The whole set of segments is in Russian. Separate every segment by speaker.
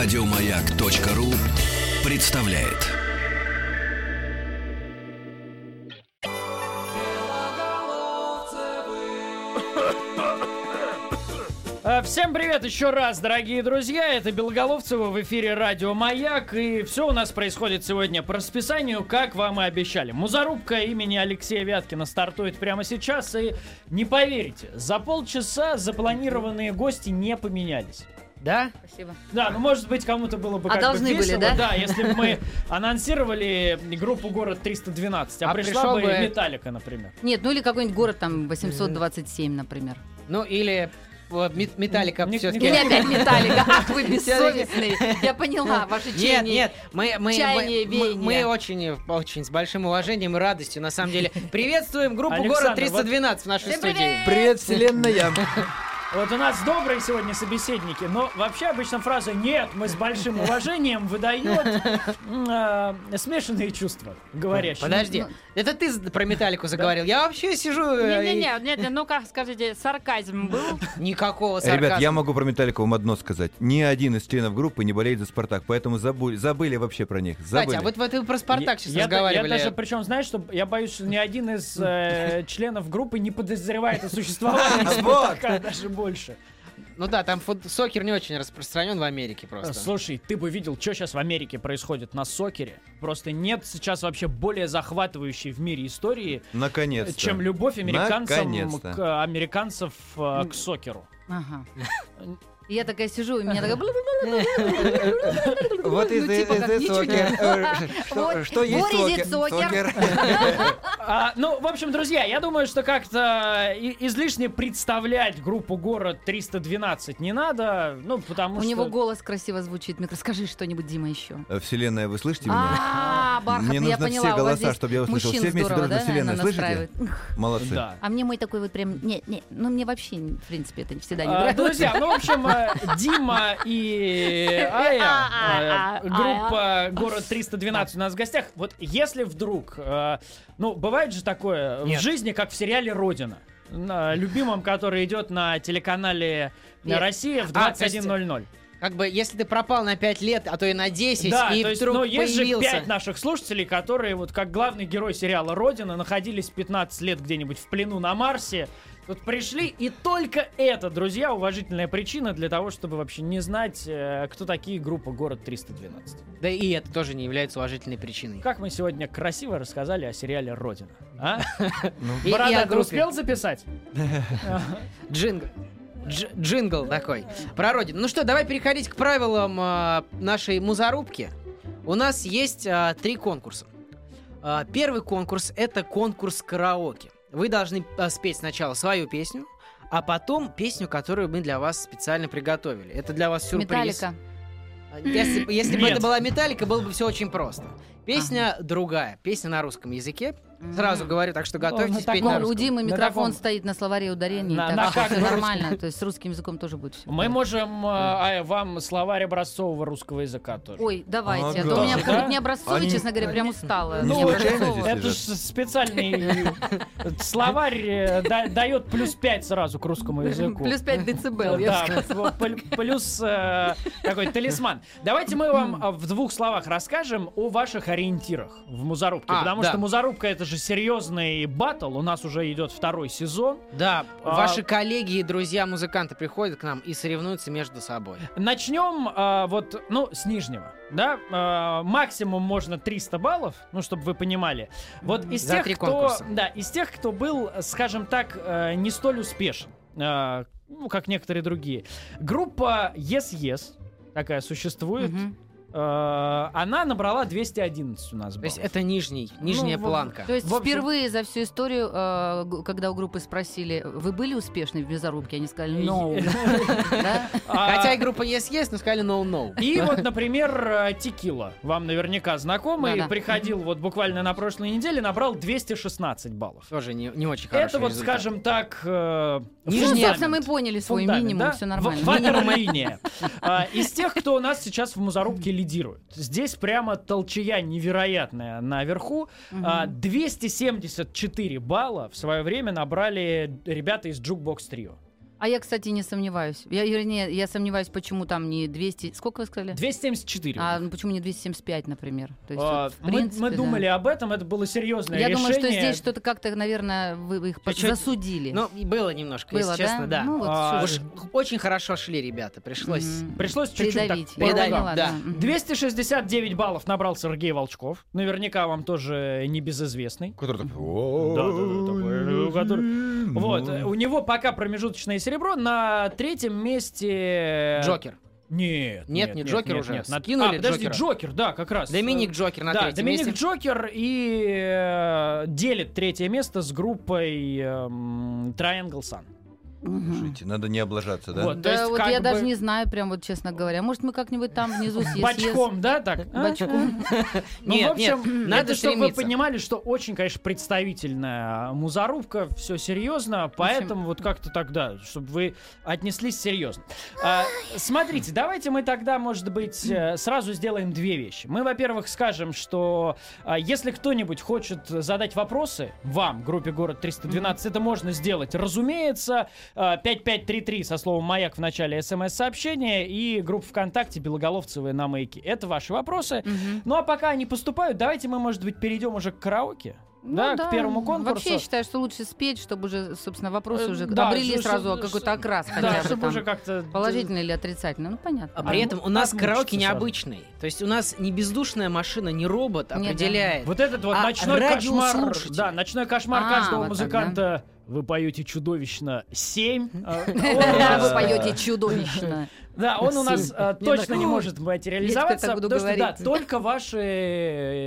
Speaker 1: Радиомаяк.ру представляет.
Speaker 2: А, Всем привет еще раз, дорогие друзья. Это Белоголовцева в эфире Радио Маяк. И все у нас происходит сегодня по расписанию, как вам и обещали. Музарубка имени Алексея Вяткина стартует прямо сейчас. И не поверите, за полчаса запланированные гости не поменялись.
Speaker 3: Да?
Speaker 4: Спасибо.
Speaker 2: Да, ну может быть кому-то было бы
Speaker 4: А
Speaker 2: как
Speaker 4: должны
Speaker 2: бы
Speaker 4: были,
Speaker 2: весело,
Speaker 4: да?
Speaker 2: да, если бы мы анонсировали группу «Город 312», а,
Speaker 3: А
Speaker 2: пришла бы Металлика, например.
Speaker 4: Нет, ну или какой-нибудь город там 827, например.
Speaker 3: Ну или вот Мет- Металлика все-таки.
Speaker 4: Или опять Металлика. Ах, вы бессовестные. Я поняла, ваше
Speaker 3: Нет,
Speaker 4: чаяние.
Speaker 3: нет, мы, мы,
Speaker 4: чаяние,
Speaker 3: мы, мы, очень, очень с большим уважением и радостью, на самом деле, приветствуем группу
Speaker 2: Александр,
Speaker 3: «Город 312» в нашей
Speaker 4: Всем
Speaker 3: студии.
Speaker 4: привет!
Speaker 5: Привет, вселенная!
Speaker 2: Вот у нас добрые сегодня собеседники, но вообще обычно фраза «нет, мы с большим уважением» выдает а, смешанные чувства, говорящие.
Speaker 3: Подожди, это ты про Металлику заговорил. Я вообще сижу... э,
Speaker 6: Не-не-не, нет, ну как скажите, сарказм был?
Speaker 3: Никакого сарказма.
Speaker 5: Ребят, я могу про Металлику вам одно сказать. Ни один из членов группы не болеет за Спартак, поэтому забыли, забыли вообще про них.
Speaker 3: Кстати,
Speaker 5: Забыли.
Speaker 3: а вот вы про Спартак сейчас
Speaker 2: я,
Speaker 3: разговаривали.
Speaker 2: я даже, причем, знаешь, что я боюсь, что ни один из э, членов группы не подозревает о существовании Спартака, даже больше.
Speaker 3: Ну да, там фут- сокер не очень распространен в Америке просто.
Speaker 2: Слушай, ты бы видел, что сейчас в Америке происходит на сокере. Просто нет сейчас вообще более захватывающей в мире истории,
Speaker 5: Наконец-то.
Speaker 2: чем любовь американцам
Speaker 5: Наконец-то.
Speaker 2: к, американцев э, к сокеру.
Speaker 4: Ага. Я такая сижу, и меня такая...
Speaker 5: Вот из
Speaker 4: Ну, типа
Speaker 5: сокер. Э, Что есть сокер?
Speaker 2: А, ну, в общем, друзья, я думаю, что как-то и- излишне представлять группу «Город 312» не надо, ну, потому
Speaker 4: У
Speaker 2: что...
Speaker 4: него голос красиво звучит. Микро, скажи что-нибудь, Дима, еще.
Speaker 5: Э, Вселенная, вы слышите меня?
Speaker 4: А, бархатный,
Speaker 5: Мне
Speaker 4: я
Speaker 5: нужно
Speaker 4: поняла.
Speaker 5: все голоса,
Speaker 4: здесь
Speaker 5: чтобы я услышал. Все вместе дружно
Speaker 4: да,
Speaker 5: Вселенная,
Speaker 4: наверное,
Speaker 5: слышите? Молодцы.
Speaker 2: Да.
Speaker 4: А мне мой такой вот прям... Нет, нет, ну мне вообще, в принципе, это всегда не
Speaker 2: А,
Speaker 4: нравилось.
Speaker 2: Друзья, ну, в общем, э, Дима и Ая, э, группа «Город 312» у нас в гостях. Вот если вдруг, э, ну, бывает же такое в жизни, как в сериале «Родина», на любимом, который идет на телеканале
Speaker 4: Нет.
Speaker 2: «Россия» в
Speaker 3: А, то есть,
Speaker 2: 21.00.
Speaker 3: Как бы, если ты пропал на 5 лет, а то и на 10,
Speaker 2: Да,
Speaker 3: и
Speaker 2: то есть,
Speaker 3: вдруг
Speaker 2: ну, есть же
Speaker 3: появился...
Speaker 2: пять наших слушателей, которые, вот как главный герой сериала «Родина», находились 15 лет где-нибудь в плену на Марсе, тут пришли, и только это, друзья, уважительная причина для того, чтобы вообще не знать, э, кто такие группа «Город 312».
Speaker 3: Да и это тоже не является уважительной причиной.
Speaker 2: Как мы сегодня красиво рассказали о сериале «Родина». А?
Speaker 3: И- и
Speaker 2: Борода, ты успел записать?
Speaker 3: Джингл. Дж- джингл такой. Про родину. Ну что, давай переходить к правилам а, нашей музарубки. У нас есть а, три конкурса. А, первый конкурс это конкурс караоке. Вы должны а, спеть сначала свою песню, а потом песню, которую мы для вас специально приготовили. Это для вас сюрприз.
Speaker 4: Металлика.
Speaker 3: Если, если бы
Speaker 2: Нет.
Speaker 3: это была металлика, было бы все очень просто. Песня другая, песня на русском языке. Сразу говорю, так что готовьтесь
Speaker 2: на
Speaker 3: петь на
Speaker 4: Ну, у. Димы
Speaker 2: На
Speaker 4: микрофон
Speaker 2: таком-
Speaker 4: стоит на словаре ударений,
Speaker 2: На-
Speaker 4: так
Speaker 2: на
Speaker 4: что нормально. То есть с русским языком тоже будет все.
Speaker 2: Мы можем э, Ая, вам словарь образцового русского языка тоже.
Speaker 4: Ой, давайте. А то у меня не образцовый, честно говоря, прям устала.
Speaker 2: Ну, Это же специальный словарь э, да- дает плюс 5 сразу к русскому языку.
Speaker 4: Плюс 5 децибел, я
Speaker 2: плюс э, такой талисман. Давайте мы вам э, в двух словах расскажем о ваших ориентирах в Музарубке.
Speaker 3: А,
Speaker 2: потому что Музарубка это же серьезный батл. У нас уже идет второй сезон.
Speaker 3: Да,
Speaker 2: А-
Speaker 3: ваши коллеги и друзья-музыканты приходят к нам и соревнуются между собой.
Speaker 2: Начнем э, вот, ну, с нижнего. Да, Э, максимум можно 300 баллов, ну, чтобы вы понимали. Вот из
Speaker 3: За
Speaker 2: тех, кто,
Speaker 3: конкурса.
Speaker 2: да, из тех, кто был, скажем так, э, не столь успешен, э, ну, как некоторые другие. Группа Yes Yes такая существует.
Speaker 4: Мгм.
Speaker 2: Э, она набрала 211 у нас
Speaker 3: То есть
Speaker 2: баллов.
Speaker 3: это нижний, нижняя
Speaker 2: в-
Speaker 3: планка.
Speaker 4: То есть
Speaker 2: В общем-
Speaker 4: впервые за всю историю, э, когда у группы спросили, вы были успешны в безорубке, они сказали, no. Да?
Speaker 2: А,
Speaker 3: Хотя и группа есть есть, но сказали no no.
Speaker 2: И вот, например, э, Текила, вам наверняка знакомый, приходил вот буквально на прошлой неделе, набрал 216 баллов.
Speaker 3: Тоже не, не очень хороший
Speaker 2: Это вот, скажем так, э,
Speaker 4: Ну, собственно, мы поняли свой минимум, все нормально.
Speaker 2: Ватерлиния. Из тех, кто у нас сейчас в Музарубке лидирует. Здесь прямо толчая невероятная наверху. А, 274 балла в свое время набрали ребята из Jukebox Trio.
Speaker 4: А я, кстати, не сомневаюсь. Я, вернее, я сомневаюсь, почему там не 200... Сколько вы сказали?
Speaker 2: 274.
Speaker 4: А ну, почему не 275, например? То есть,
Speaker 2: А,
Speaker 4: вот, в
Speaker 2: мы,
Speaker 4: принципе,
Speaker 2: мы
Speaker 4: да.
Speaker 2: думали об этом, это было серьезное
Speaker 4: Я
Speaker 2: решение.
Speaker 4: думаю, что здесь что-то как-то, наверное, вы их
Speaker 3: Да чё-
Speaker 4: засудили.
Speaker 3: Ну, было немножко,
Speaker 4: Было,
Speaker 3: если честно, да.
Speaker 4: Ну, вот
Speaker 2: А,
Speaker 3: Уж очень хорошо шли ребята, пришлось.
Speaker 4: Мгм.
Speaker 2: Пришлось чуть-чуть так
Speaker 4: Придавить. Я
Speaker 3: Придавить, да.
Speaker 4: Мгм.
Speaker 2: 269 баллов набрал Сергей Волчков. Наверняка вам тоже небезызвестный.
Speaker 5: Который такой,
Speaker 2: Да, да, да, Вот, э, у него пока промежуточное серебро на третьем месте...
Speaker 3: Джокер.
Speaker 2: Нет,
Speaker 3: Нет, не Джокер уже.
Speaker 2: нет. На-
Speaker 3: Скинули
Speaker 2: а, подожди,
Speaker 3: Джокера.
Speaker 2: Джокер, да, как раз.
Speaker 3: Доминик Джокер на
Speaker 2: да,
Speaker 3: третьем
Speaker 2: Доминик
Speaker 3: месте.
Speaker 2: Джокер и э, делит третье место с группой эм, Triangle Sun.
Speaker 5: Слушайте, надо не облажаться, да?
Speaker 2: Вот,
Speaker 4: Да,
Speaker 2: есть
Speaker 4: вот я
Speaker 2: бы
Speaker 4: даже не знаю, прям вот честно говоря. Может, мы как-нибудь там внизу съест.
Speaker 2: Бочком, да, так? А?
Speaker 4: Бочком.
Speaker 2: Ну,
Speaker 3: Нет,
Speaker 2: в общем,
Speaker 3: надо
Speaker 2: чтобы вы понимали, что очень, конечно, представительная музарубка, все серьезно, поэтому вот как-то тогда, чтобы вы отнеслись серьезно. А, смотрите, давайте мы тогда, может быть, э, сразу сделаем две вещи. Мы, во-первых, скажем, что а, если кто-нибудь хочет задать вопросы вам, группе «Город 312», это можно сделать, разумеется, 5533 со словом «Маяк» в начале смс-сообщения и группа ВКонтакте «Белоголовцевые на маяке». Это ваши вопросы.
Speaker 4: Мгм.
Speaker 2: Ну а пока они поступают, давайте мы, может быть, перейдем уже к караоке.
Speaker 4: Ну
Speaker 2: да, к первому конкурсу.
Speaker 4: Вообще, я считаю, что лучше спеть, чтобы уже, собственно, вопросы
Speaker 2: Э,
Speaker 4: уже
Speaker 2: да,
Speaker 4: обрели
Speaker 2: что-
Speaker 4: сразу
Speaker 2: что-
Speaker 4: какой-то окрас хотя
Speaker 2: да,
Speaker 4: бы
Speaker 2: чтобы
Speaker 4: там.
Speaker 2: уже как-то...
Speaker 4: Положительный или отрицательный, ну понятно.
Speaker 3: А при
Speaker 2: А,
Speaker 3: этом у нас караоке
Speaker 2: сразу.
Speaker 3: необычный. То есть у нас не бездушная машина, не робот
Speaker 4: Не, да.
Speaker 3: определяет.
Speaker 2: Вот этот вот
Speaker 3: А
Speaker 2: ночной кошмар, да, ночной кошмар
Speaker 4: А,
Speaker 2: каждого
Speaker 4: вот так,
Speaker 2: музыканта. Вы поете чудовищно 7.
Speaker 4: Да, вы поете чудовищно.
Speaker 2: Да, он у нас э, точно не может материализоваться, потому что, да, только ваши,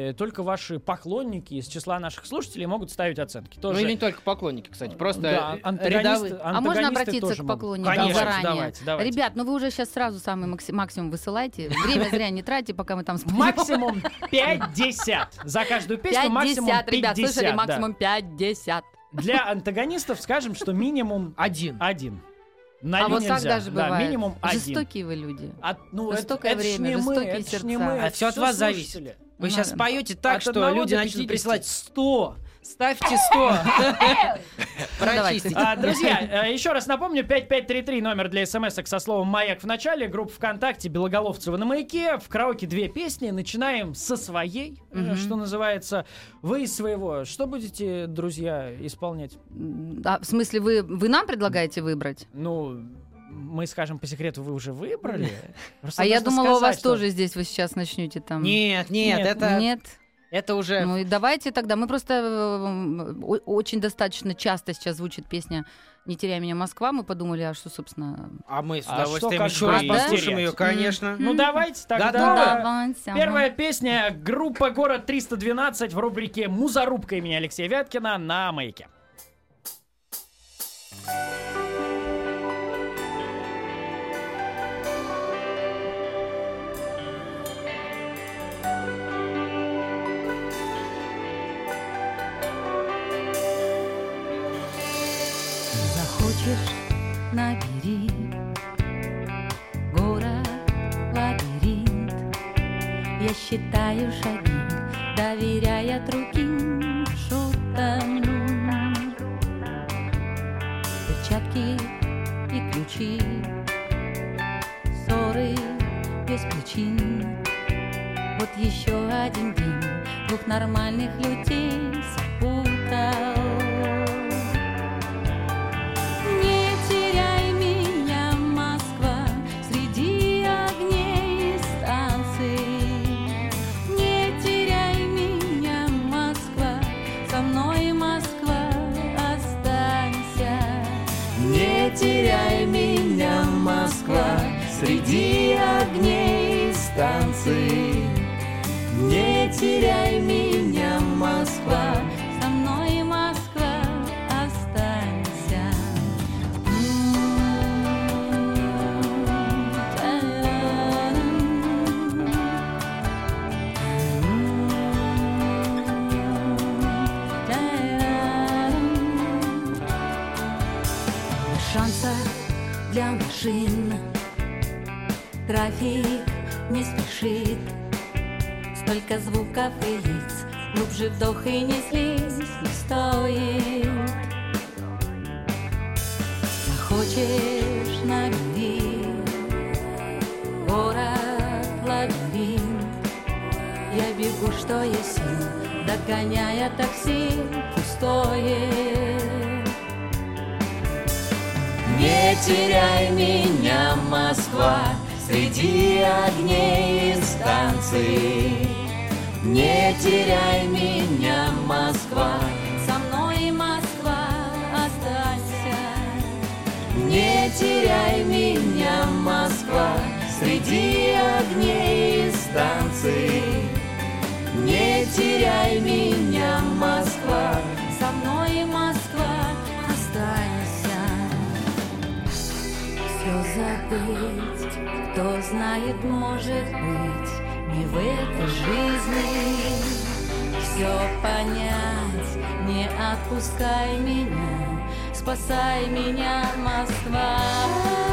Speaker 2: э, только ваши поклонники из числа наших слушателей могут ставить оценки.
Speaker 3: Ну или не только поклонники, кстати, просто э.
Speaker 4: А можно обратиться к поклонникам заранее? Ребят, ну вы уже сейчас сразу самый макси- максимум высылайте. Время зря не тратьте, пока мы там споем.
Speaker 2: Максимум 50. За каждую песню максимум
Speaker 4: 50, ребят,
Speaker 2: 50.
Speaker 4: слышали?
Speaker 2: да.
Speaker 4: Максимум 50.
Speaker 2: Для антагонистов скажем, что минимум
Speaker 3: Один.
Speaker 2: один. На
Speaker 4: А вот
Speaker 2: нельзя.
Speaker 4: так даже
Speaker 2: Да,
Speaker 4: бывает.
Speaker 2: минимум один.
Speaker 4: Жестокие вы люди.
Speaker 2: А, ну,
Speaker 4: Жестокое
Speaker 2: это
Speaker 4: время,
Speaker 2: мы,
Speaker 4: жестокие
Speaker 2: это ж не
Speaker 4: сердца.
Speaker 2: мы,
Speaker 3: А всё от вас зависит. Вы
Speaker 4: Ну,
Speaker 3: сейчас
Speaker 4: да.
Speaker 3: поете так,
Speaker 2: От
Speaker 3: что люди начнут
Speaker 2: 50.
Speaker 3: присылать 100. Ставьте 100. Прочистите.
Speaker 2: А, друзья, э, еще раз напомню, 5533 номер для смс со словом «Маяк» в начале, группа ВКонтакте Белоголовцева на маяке, в караоке две песни, начинаем со своей, э, что называется, вы из своего. Что будете, друзья, исполнять?
Speaker 4: А, в смысле, вы, вы нам предлагаете выбрать?
Speaker 2: Ну, мы скажем по секрету, вы уже выбрали. Просто
Speaker 4: А я думала, у вас
Speaker 2: сказать, что-
Speaker 4: тоже здесь вы сейчас начнете там.
Speaker 3: Нет, нет,
Speaker 2: Нет,
Speaker 3: это
Speaker 4: Нет?
Speaker 3: Это уже...
Speaker 4: Ну и давайте тогда. Мы просто э, очень достаточно часто сейчас звучит песня «Не теряй меня, Москва». Мы подумали, а что, собственно...
Speaker 3: А мы с
Speaker 2: А
Speaker 3: удовольствием
Speaker 2: что, как
Speaker 3: еще раз
Speaker 4: да?
Speaker 3: послушаем ее, конечно.
Speaker 2: Ну давайте тогда.
Speaker 3: Готовы?
Speaker 4: Давайте,
Speaker 2: Первая песня группа Город 312 в рубрике Музарубка имени Алексея Вяткина на
Speaker 4: Захочешь, набери. Город, лабиринт. Я считаю шаги, доверяя другим шутам Перчатки и ключи. Ссоры без причин. Вот еще один день Двух нормальных людей спутал Теряй меня, Москва, со мной, Москва, останься. Шанса для машин. Трафик не спешит Столько звуков и лиц Глубже вдох и не слезь не стоит хочешь набери город лабиринт. Я бегу, что есть сил, догоняя такси пустое. Не теряй меня, Москва, среди огней и станций. Не теряй меня, Москва, со мной, Москва, останься. Не теряй меня, Москва, среди огней и станций. Не теряй меня, Москва, со мной, Москва, останься. Все забыть, кто знает, может быть, в этой жизни. Все понять, не отпускай меня, спасай меня, Москва.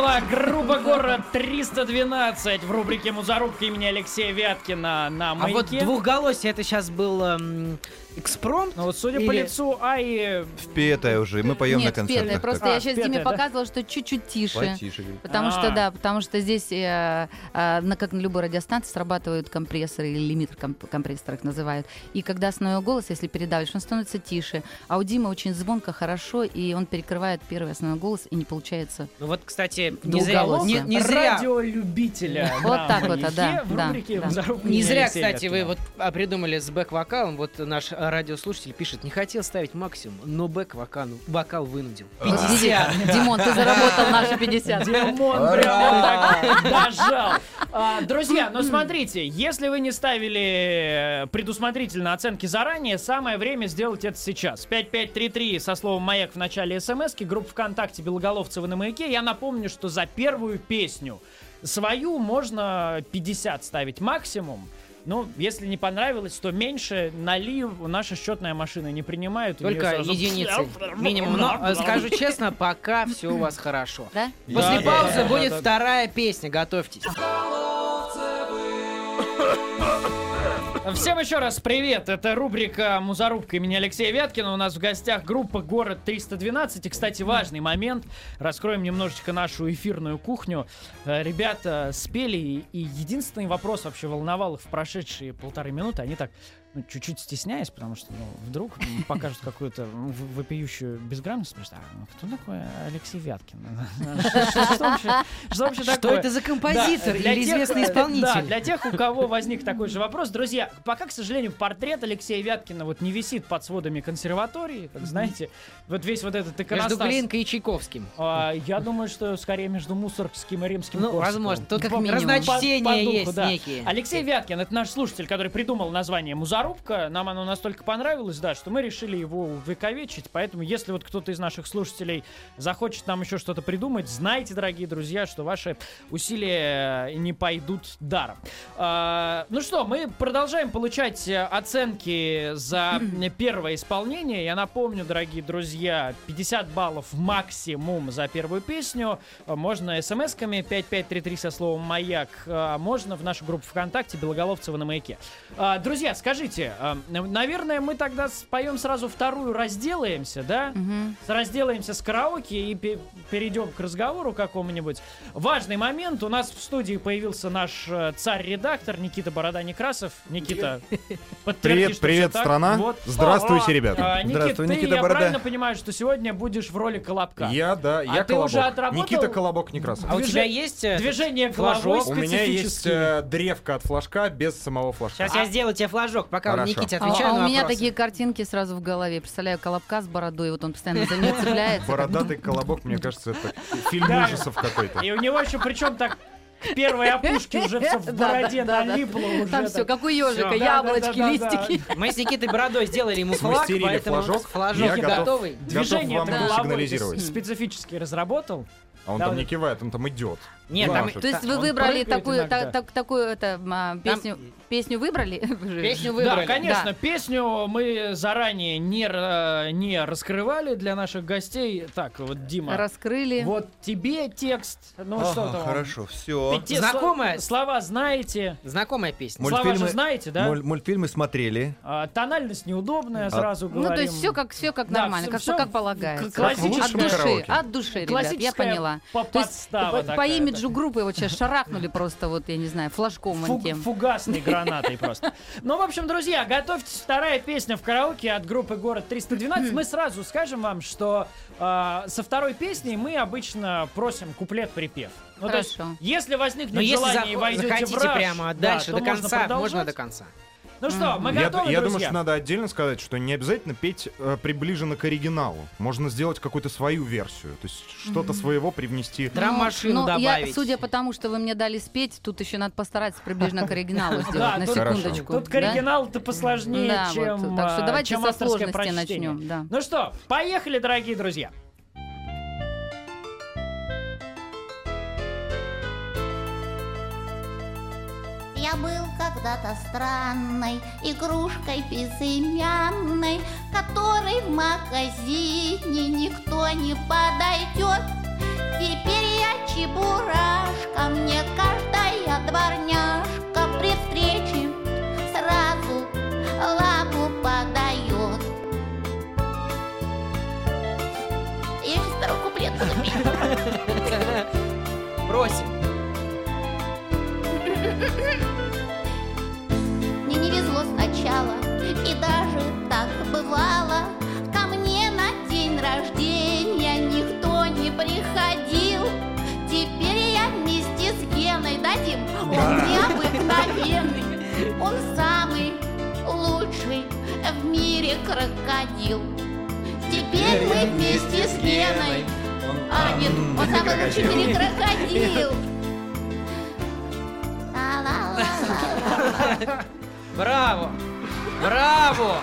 Speaker 2: Была группа город 312 в рубрике «Музарубка» имени Алексея Вяткина на
Speaker 3: А вот
Speaker 2: маяке.
Speaker 3: двухголосие это сейчас был эм, экспромт?
Speaker 2: Ну вот судя по
Speaker 3: Или-
Speaker 2: лицу Аи,
Speaker 5: Впетая уже, мы поем на
Speaker 4: Нет,
Speaker 5: концертах.
Speaker 4: петая.
Speaker 5: так.
Speaker 4: Просто
Speaker 2: А,
Speaker 4: я сейчас Диме
Speaker 2: да?
Speaker 4: показывала, что чуть-чуть тише.
Speaker 5: Потише.
Speaker 4: Потому
Speaker 2: А.
Speaker 4: что, да, потому что здесь, э, э, на, как на любой радиостанции, срабатывают компрессоры или лимитер комп- компрессор их называют. И когда основной голос, если передавишь, он становится тише. А у Димы очень звонко, хорошо, и он перекрывает первый основной голос, и не получается.
Speaker 3: Ну вот, кстати, не зря, не, не зря,
Speaker 2: радиолюбителя
Speaker 4: Вот
Speaker 2: на
Speaker 4: так вот,
Speaker 2: маяке
Speaker 4: да,
Speaker 2: в
Speaker 4: да,
Speaker 2: рубрике
Speaker 3: не зря, кстати, вы вот а, придумали с бэк-вокалом. Вот наш а, радиослушатель пишет, не хотел ставить максимум, но бэк-вокал вокал вынудил.
Speaker 4: Вот,
Speaker 3: 50.
Speaker 4: Диди- Димон, ты заработал наши 50.
Speaker 2: Димон прям так дожал. А, Друзья, ну смотрите, если вы не ставили э, предусмотрительно оценки заранее, самое время сделать это сейчас. 5533 со словом «Маяк» в начале смс группа ВКонтакте Белоголовцева на маяке. Я напомню, что за первую песню свою можно 50 ставить максимум. Ну, если не понравилось, то меньше налив наша счетная машина не принимает.
Speaker 3: Только
Speaker 2: сразу-
Speaker 3: единицы минимум. Но скажу честно, пока все у вас хорошо.
Speaker 4: Да?
Speaker 3: После
Speaker 2: Да,
Speaker 3: паузы будет
Speaker 2: да, да.
Speaker 3: вторая песня, готовьтесь.
Speaker 2: Всем еще раз привет! Это рубрика «Музарубка» имени Алексея Вяткина. У нас в гостях группа «Город 312». И, кстати, важный момент. Раскроем немножечко нашу эфирную кухню. Э, Ребята спели, и- и единственный вопрос вообще волновал их в прошедшие полторы минуты. Они так ну, чуть-чуть стесняясь, потому что ну, вдруг покажут какую-то вопиющую безграмотность. Что, а, ну, кто такой Алексей Вяткин? Что вообще
Speaker 3: это за композитор или известный
Speaker 2: Да,
Speaker 3: исполнитель?
Speaker 2: для тех, у кого возник такой же вопрос, друзья, пока, к сожалению, портрет Алексея Вяткина вот не висит под сводами консерватории, как знаете, вот весь вот этот
Speaker 3: Между
Speaker 2: иконостас.
Speaker 3: Глинкой и Чайковским.
Speaker 2: А, я думаю, что скорее между Мусоргским и Римским
Speaker 3: Ну, возможно. Тут
Speaker 4: Как минимум.
Speaker 3: разночтения есть некие.
Speaker 2: Алексей Вяткин, это наш слушатель, который придумал название «Музарубка». Нам оно настолько понравилось, да, что мы решили его увековечить. Поэтому, если вот кто-то из наших слушателей захочет нам еще что-то придумать, знайте, дорогие друзья, что ваши усилия э, не пойдут даром. А, ну что, мы продолжаем получать э, оценки за первое исполнение. Я напомню, дорогие друзья, 50 баллов максимум за первую песню. Э, Можно смс-ками 5533 со словом «Маяк», а можно в нашу группу ВКонтакте «Белоголовцева на маяке». А, Друзья, скажите, а, н- наверное, мы тогда споем сразу вторую, разделаемся, да?
Speaker 4: Мгм.
Speaker 2: Разделаемся с караоке и пе- перейдем к разговору какому-нибудь. Важный момент. У нас в студии появился наш э, царь-редактор Никита Борода Некрасов. Никита, подтверди,
Speaker 7: Привет,
Speaker 2: что
Speaker 7: привет,
Speaker 2: так.
Speaker 7: страна.
Speaker 2: Вот.
Speaker 7: Здравствуйте, ребята.
Speaker 2: а, Никит,
Speaker 5: Здравствуй,
Speaker 2: ты,
Speaker 5: Никита
Speaker 2: я
Speaker 5: Борода.
Speaker 2: правильно понимаю, что сегодня будешь в роли Колобка?
Speaker 7: Я, да, я
Speaker 2: А ты
Speaker 7: Колобок.
Speaker 2: уже отработал?
Speaker 7: Никита Колобок Некрасов.
Speaker 3: А у тебя есть... э,
Speaker 2: Движение
Speaker 3: флажок?
Speaker 2: головой
Speaker 7: У меня есть э, древко от флажка без самого флажка.
Speaker 3: Сейчас я сделаю тебе флажок, пока
Speaker 7: Хорошо.
Speaker 3: Никите
Speaker 4: А,
Speaker 3: отвечаю
Speaker 4: а
Speaker 3: на
Speaker 4: у меня
Speaker 3: вопросы.
Speaker 4: такие картинки сразу в голове. Представляю колобка с бородой, вот он постоянно за нее цепляется.
Speaker 7: Бородатый колобок, мне кажется, это фильм ужасов какой-то.
Speaker 2: И у него еще причем так к первой опушке уже все в бороде налипло уже.
Speaker 4: Там все, как у ежика, яблочки,
Speaker 2: Да, да, да, да.
Speaker 4: листики.
Speaker 3: Мы с Никитой Бородой сделали ему флаг, поэтому
Speaker 7: флажок.
Speaker 3: флажок
Speaker 7: Я готов.
Speaker 3: готовый.
Speaker 2: Движение
Speaker 7: вам сигнализировать.
Speaker 2: специфически разработал.
Speaker 7: А он там не кивает, он там идет.
Speaker 3: Нет,
Speaker 7: Ну,
Speaker 3: там.
Speaker 4: То есть вы выбрали такую, та- так- такую это, а, песню, песню выбрали?
Speaker 3: песню
Speaker 2: Да,
Speaker 3: выбрали.
Speaker 2: конечно,
Speaker 4: Да.
Speaker 2: песню мы заранее не, не раскрывали для наших гостей. Так, вот, Дима,
Speaker 4: Раскрыли.
Speaker 2: вот тебе текст. Ну
Speaker 5: Ага,
Speaker 2: что там?
Speaker 5: хорошо, все.
Speaker 2: Ведь те
Speaker 3: Знакомая?
Speaker 2: сло- слова знаете.
Speaker 3: Знакомая песня.
Speaker 5: Муль-
Speaker 2: Слова
Speaker 5: Мультфильмы-
Speaker 2: же знаете, да?
Speaker 5: мультфильмы смотрели.
Speaker 2: А, тональность неудобная,
Speaker 5: А-
Speaker 2: сразу говорим.
Speaker 4: Ну, то есть все как, все как
Speaker 2: Да,
Speaker 4: нормально,
Speaker 2: всё-
Speaker 4: как,
Speaker 2: всё
Speaker 4: как полагается.
Speaker 2: классическое
Speaker 4: От души,
Speaker 7: караоке.
Speaker 4: от души, ребят, я
Speaker 2: Классическая
Speaker 4: поняла.
Speaker 2: по-
Speaker 4: То есть
Speaker 2: подстава
Speaker 4: по, по
Speaker 2: такая,
Speaker 4: имиджу группы вот сейчас шарахнули просто, вот, я не знаю, флажком
Speaker 2: Фуг-
Speaker 4: тем.
Speaker 2: фугасной гранатой просто. Ну, в общем, друзья, готовьтесь. Вторая песня в караоке от группы «Город 312». Мы сразу скажем вам, что э, со второй песней мы обычно просим куплет-припев. Ну, то есть,
Speaker 4: Хорошо.
Speaker 2: если возникнет
Speaker 3: Но если
Speaker 2: желание и
Speaker 3: зах-
Speaker 2: войдете
Speaker 3: захотите
Speaker 2: в раж,
Speaker 3: прямо
Speaker 2: да,
Speaker 3: дальше,
Speaker 2: то
Speaker 3: до
Speaker 2: можно
Speaker 3: конца,
Speaker 2: продолжать.
Speaker 3: можно до конца.
Speaker 2: Ну что, мы
Speaker 7: Я,
Speaker 2: готовы,
Speaker 7: я думаю, что надо отдельно сказать, что не обязательно петь э, приближенно к оригиналу. Можно сделать какую-то свою версию. То есть что-то своего привнести.
Speaker 3: Драм-машину
Speaker 4: Ну, я,
Speaker 3: добавить.
Speaker 4: судя по тому, что вы мне дали спеть, тут еще надо постараться приближенно к оригиналу сделать,
Speaker 2: Да,
Speaker 4: на секундочку.
Speaker 2: Тут к оригиналу-то посложнее, чем,
Speaker 4: так что
Speaker 2: а,
Speaker 4: давайте со сложности начнем, да.
Speaker 2: Ну что, поехали, дорогие друзья.
Speaker 8: Я был когда-то странной игрушкой безымянной, Которой в магазине никто не подойдет. Теперь я чебурашка, мне каждая дворняжка При встрече сразу лапу подает. Я сейчас второй куплет.
Speaker 3: Просим.
Speaker 8: Мне не везло сначала, и даже так бывало. Ко мне на день рождения никто не приходил. Теперь я вместе с Геной дадим. Он необыкновенный, он самый лучший в мире крокодил. Теперь мы вместе с Геной. А, нет, он самый лучший в мире крокодил.
Speaker 3: Браво! Браво!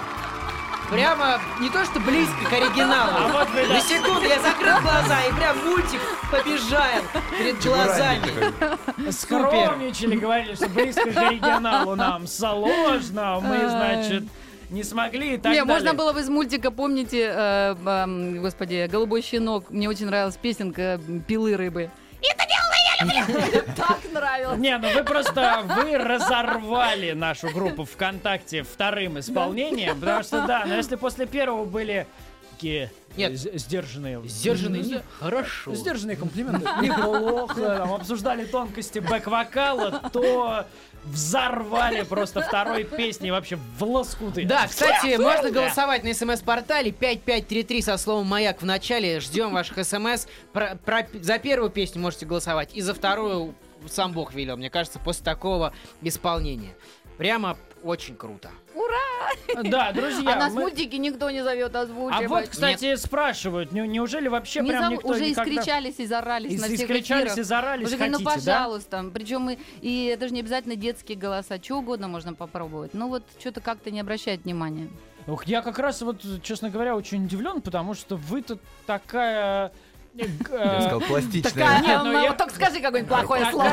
Speaker 3: Прямо не то что близко к оригиналу.
Speaker 2: А вот вы, да.
Speaker 3: На секунду я закрыл глаза и прям мультик побежал перед глазами.
Speaker 2: Скромничали, говорили, что близко к оригиналу нам сложно, мы, значит, не смогли и так
Speaker 4: Не,
Speaker 2: далее.
Speaker 4: можно было бы из мультика, помните, э, эм, господи, «Голубой щенок», мне очень нравилась песенка «Пилы рыбы». Так нравилось.
Speaker 2: Не, ну вы просто, вы разорвали нашу группу ВКонтакте вторым исполнением, потому что, да, но если после первого были такие
Speaker 3: Нет.
Speaker 2: з- сдержанные...
Speaker 3: Сдержанный.
Speaker 2: М,
Speaker 3: Хорошо.
Speaker 2: Сдержанные комплименты. Неплохо. Там обсуждали тонкости бэк-вокала, то взорвали просто второй песней вообще в лоскуты.
Speaker 3: Да, кстати, можно голосовать на смс-портале 5533 со словом «Маяк» в начале. Ждем ваших смс. Про- про- за первую песню можете голосовать, и за вторую сам Бог велел, мне кажется, после такого исполнения. Прямо очень круто.
Speaker 2: Да, друзья.
Speaker 4: А нас
Speaker 2: мы-
Speaker 4: мультики никто не зовет
Speaker 2: А
Speaker 4: озвучивать.
Speaker 2: вот, кстати, спрашивают, не- неужели вообще
Speaker 4: Не
Speaker 2: прям
Speaker 4: зову-
Speaker 2: никто
Speaker 4: уже
Speaker 2: никогда...
Speaker 4: искричались и зарались
Speaker 2: Ис-
Speaker 4: на всех
Speaker 2: искричались
Speaker 4: эфирах.
Speaker 2: и зарались,
Speaker 4: Уже ну
Speaker 2: хотите, да?
Speaker 4: пожалуйста. Причем и, и это же не обязательно детские голоса, что угодно можно попробовать. Ну вот что-то как-то не обращает внимания.
Speaker 2: Ух, я как раз вот, честно говоря, очень удивлен, потому что вы тут такая
Speaker 5: Я сказал, пластичная.
Speaker 2: Нет, ну я-
Speaker 6: вот только скажи какое-нибудь плохое слово.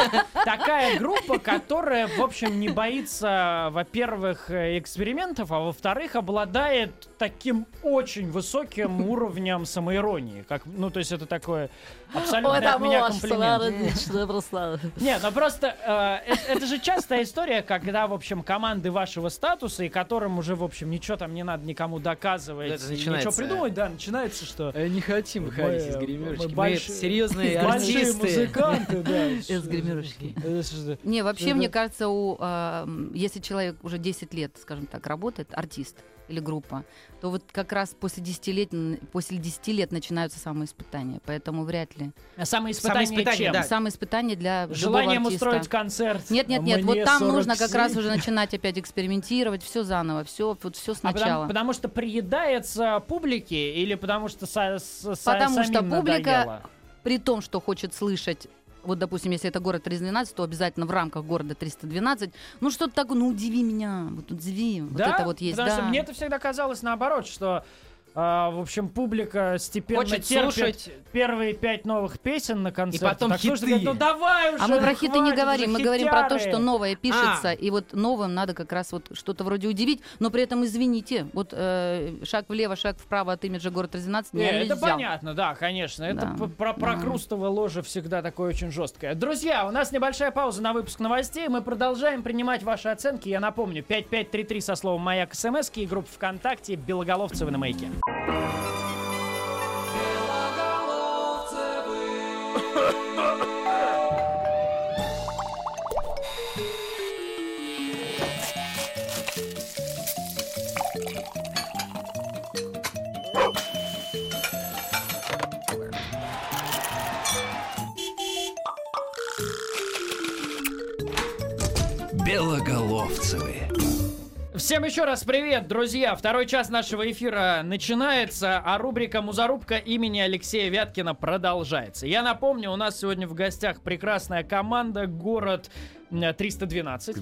Speaker 2: такая, группа, которая, в общем, не боится, во-первых, э, экспериментов, а во-вторых, обладает таким очень высоким уровнем самоиронии. Как, ну, то есть это такое абсолютно от меня комплимент. Нет, ну просто э, это, же частая история, когда, в общем, команды вашего статуса, и которым уже, в общем, ничего там не надо никому доказывать, и ничего придумать, да, начинается, что
Speaker 3: Э, Не хотим выходить Из
Speaker 2: мы
Speaker 3: гримерочки. Мы
Speaker 2: большие-
Speaker 3: серьезные
Speaker 2: большие
Speaker 3: артисты.
Speaker 2: музыканты, да.
Speaker 4: Из гримерочки.
Speaker 2: Что-
Speaker 4: Не, вообще, мне кажется, у, а, если человек уже 10 лет, скажем так, работает, артист или группа, то вот как раз после 10 лет, после 10 лет начинаются самые испытания. Поэтому вряд ли.
Speaker 2: А Самые испытания,
Speaker 3: испытания,
Speaker 2: чем?
Speaker 3: да.
Speaker 4: Самые испытания для
Speaker 2: Желанием устроить концерт.
Speaker 4: Нет, нет, нет, вот
Speaker 2: Мне
Speaker 4: там нужно как
Speaker 2: 47.
Speaker 4: раз уже начинать опять экспериментировать, все заново, все, вот все
Speaker 2: А потому,
Speaker 4: сначала.
Speaker 2: потому что приедается публике или потому что са- с- са-
Speaker 4: Потому что публика-
Speaker 2: надоело?
Speaker 4: При том, что хочет слышать вот, допустим, если это город 312, то обязательно в рамках города 312. Ну, что-то такое, ну, удиви меня, вот удиви. Вот
Speaker 2: да?
Speaker 4: это вот есть,
Speaker 2: Потому
Speaker 4: да.
Speaker 2: что мне это всегда казалось наоборот, что а, в общем, публика степенно
Speaker 3: Хочет
Speaker 2: терпит
Speaker 3: слушать.
Speaker 2: первые пять новых песен на концерте.
Speaker 3: потом
Speaker 2: так
Speaker 3: хиты.
Speaker 2: говорит, ну давай уже,
Speaker 4: А мы про хиты не
Speaker 2: хватит
Speaker 4: говорим,
Speaker 2: уже,
Speaker 4: мы говорим про то, что новое пишется,
Speaker 3: А.
Speaker 4: и вот новым надо как раз вот что-то вроде удивить, но при этом, извините, вот э, шаг влево, шаг вправо от имиджа город 13
Speaker 2: Не,
Speaker 4: нельзя.
Speaker 2: это понятно, да, конечно. Это
Speaker 4: Да.
Speaker 2: п- про
Speaker 4: Да.
Speaker 2: прокрустово ложе всегда такое очень жесткое. Друзья, у нас небольшая пауза на выпуск новостей. Мы продолжаем принимать ваши оценки. Я напомню, 5533 со словом «Маяк СМС» и группа ВКонтакте «Белоголовцевы на маяке».
Speaker 1: Белоголовцевы.
Speaker 2: Всем еще раз привет, друзья! Второй час нашего эфира начинается, а рубрика «Музарубка» имени Алексея Вяткина продолжается. Я напомню, у нас сегодня в гостях прекрасная команда «Город э, 312».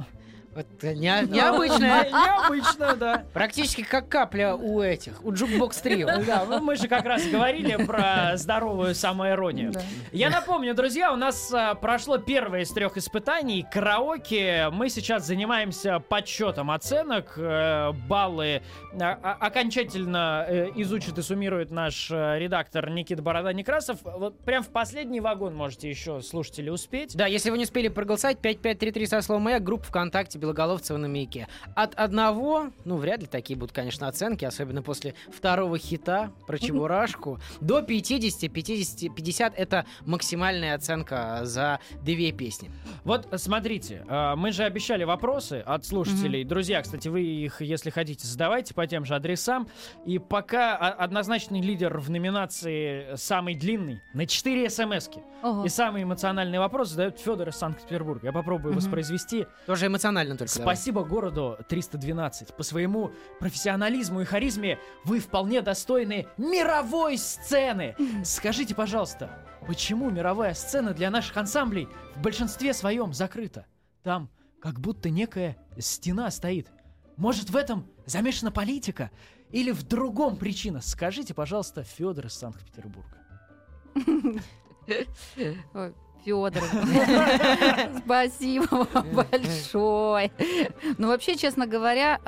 Speaker 3: Вот, э, не- необычно.
Speaker 2: Необычно, да.
Speaker 3: Практически акапелла у этих, у Jukebox Trio.
Speaker 2: Да, ну мы же как раз говорили про здоровую самоиронию. Я напомню, друзья, у нас а, прошло первое из трех испытаний караоке. Мы сейчас занимаемся подсчетом оценок. Э, баллы а, а, окончательно э, изучит и суммирует наш э, редактор Никита Борода Некрасов. Вот прям в последний вагон можете еще слушатели успеть.
Speaker 3: Да, если вы не успели проголосовать, 5533 со словом «Маяк», группа ВКонтакте Белоголовцева на маяке. От одного, ну, вряд ли такие будут, конечно, оценки, особенно после второго хита про Чебурашку, до 50, 50, 50 это максимальная оценка за две песни.
Speaker 2: Вот смотрите, э, мы же обещали вопросы от слушателей. Друзья, кстати, вы их, если хотите, задавайте по тем же адресам. И пока однозначный лидер в номинации самый длинный на 4 смс-ки. И самый эмоциональный вопрос задает Федор из Санкт-Петербурга. Я попробую воспроизвести.
Speaker 3: Тоже эмоционально только. давай.
Speaker 2: Спасибо городу 312. По своему профессионализму и харизме вы вполне достойны мировой сцены. Скажите, пожалуйста, почему мировая сцена для наших ансамблей в большинстве своем закрыта? Там как будто некая стена стоит. Может, в этом замешана политика? Или в другом причина? Скажите, пожалуйста, Федор из Санкт-Петербурга.
Speaker 4: Ой, Федор, спасибо вам большое. Ну, вообще, честно говоря,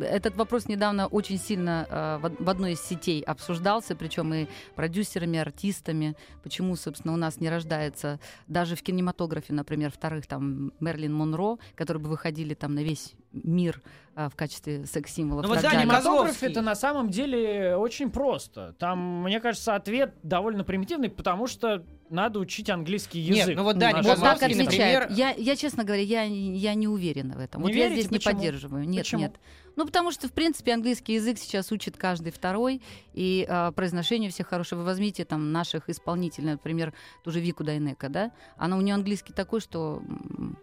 Speaker 4: этот вопрос недавно очень сильно а, в од- в одной из сетей обсуждался, причем и продюсерами, артистами. Почему, собственно, у нас не рождается даже в кинематографе, например, вторых там Мерлин Монро, которые бы выходили там на весь мир а, в качестве секс-символов.
Speaker 3: Ну вот. Козловский.
Speaker 2: Кинематограф это на самом деле очень просто. Там, мне кажется, ответ довольно примитивный, потому что надо учить английский
Speaker 3: Нет,
Speaker 2: язык.
Speaker 3: ну вот Даня
Speaker 2: нашим
Speaker 4: Вот так отвечает.
Speaker 3: например-
Speaker 4: Я, я, честно говоря, я, я не уверена в этом.
Speaker 2: Не
Speaker 4: вот я
Speaker 2: верите?
Speaker 4: здесь не
Speaker 2: Почему?
Speaker 4: поддерживаю. Нет,
Speaker 2: Почему?
Speaker 4: нет. Ну, потому что, в принципе, английский язык сейчас учит каждый второй, и а, произношение все хорошее. Вы возьмите там наших исполнителей, например, ту же Вику Дайнека, да? Она у нее английский такой, что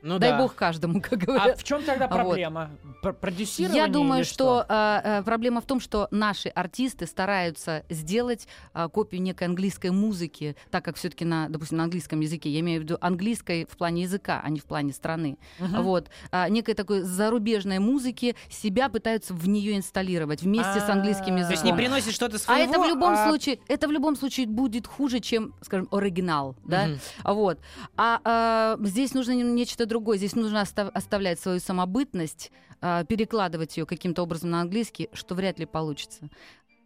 Speaker 3: Ну
Speaker 4: дай
Speaker 3: да.
Speaker 4: бог каждому, как
Speaker 2: А
Speaker 4: говорят.
Speaker 2: в чем тогда
Speaker 4: А вот.
Speaker 2: проблема? Пр- Продюсирование
Speaker 4: Я думаю,
Speaker 2: или
Speaker 4: что, а, а, проблема в том, что наши артисты стараются сделать а, копию некой английской музыки, так как все-таки на, допустим, на английском языке, я имею в виду английской в плане языка, а не в плане страны, вот, а, некой такой зарубежной музыки себя пытаются в нее инсталлировать вместе с английским
Speaker 2: А,
Speaker 4: языком.
Speaker 3: То есть не приносит что-то
Speaker 4: А
Speaker 3: своего,
Speaker 4: это в любом
Speaker 3: а-
Speaker 4: случае, это в любом случае будет хуже, чем, скажем, оригинал, да? А Вот. А, а, здесь нужно не- нечто другое. Здесь нужно остав- оставлять свою самобытность, а, перекладывать ее каким-то образом на английский, что вряд ли получится.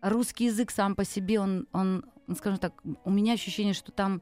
Speaker 4: Русский язык сам по себе, он, он, он, скажем так, у меня ощущение, что там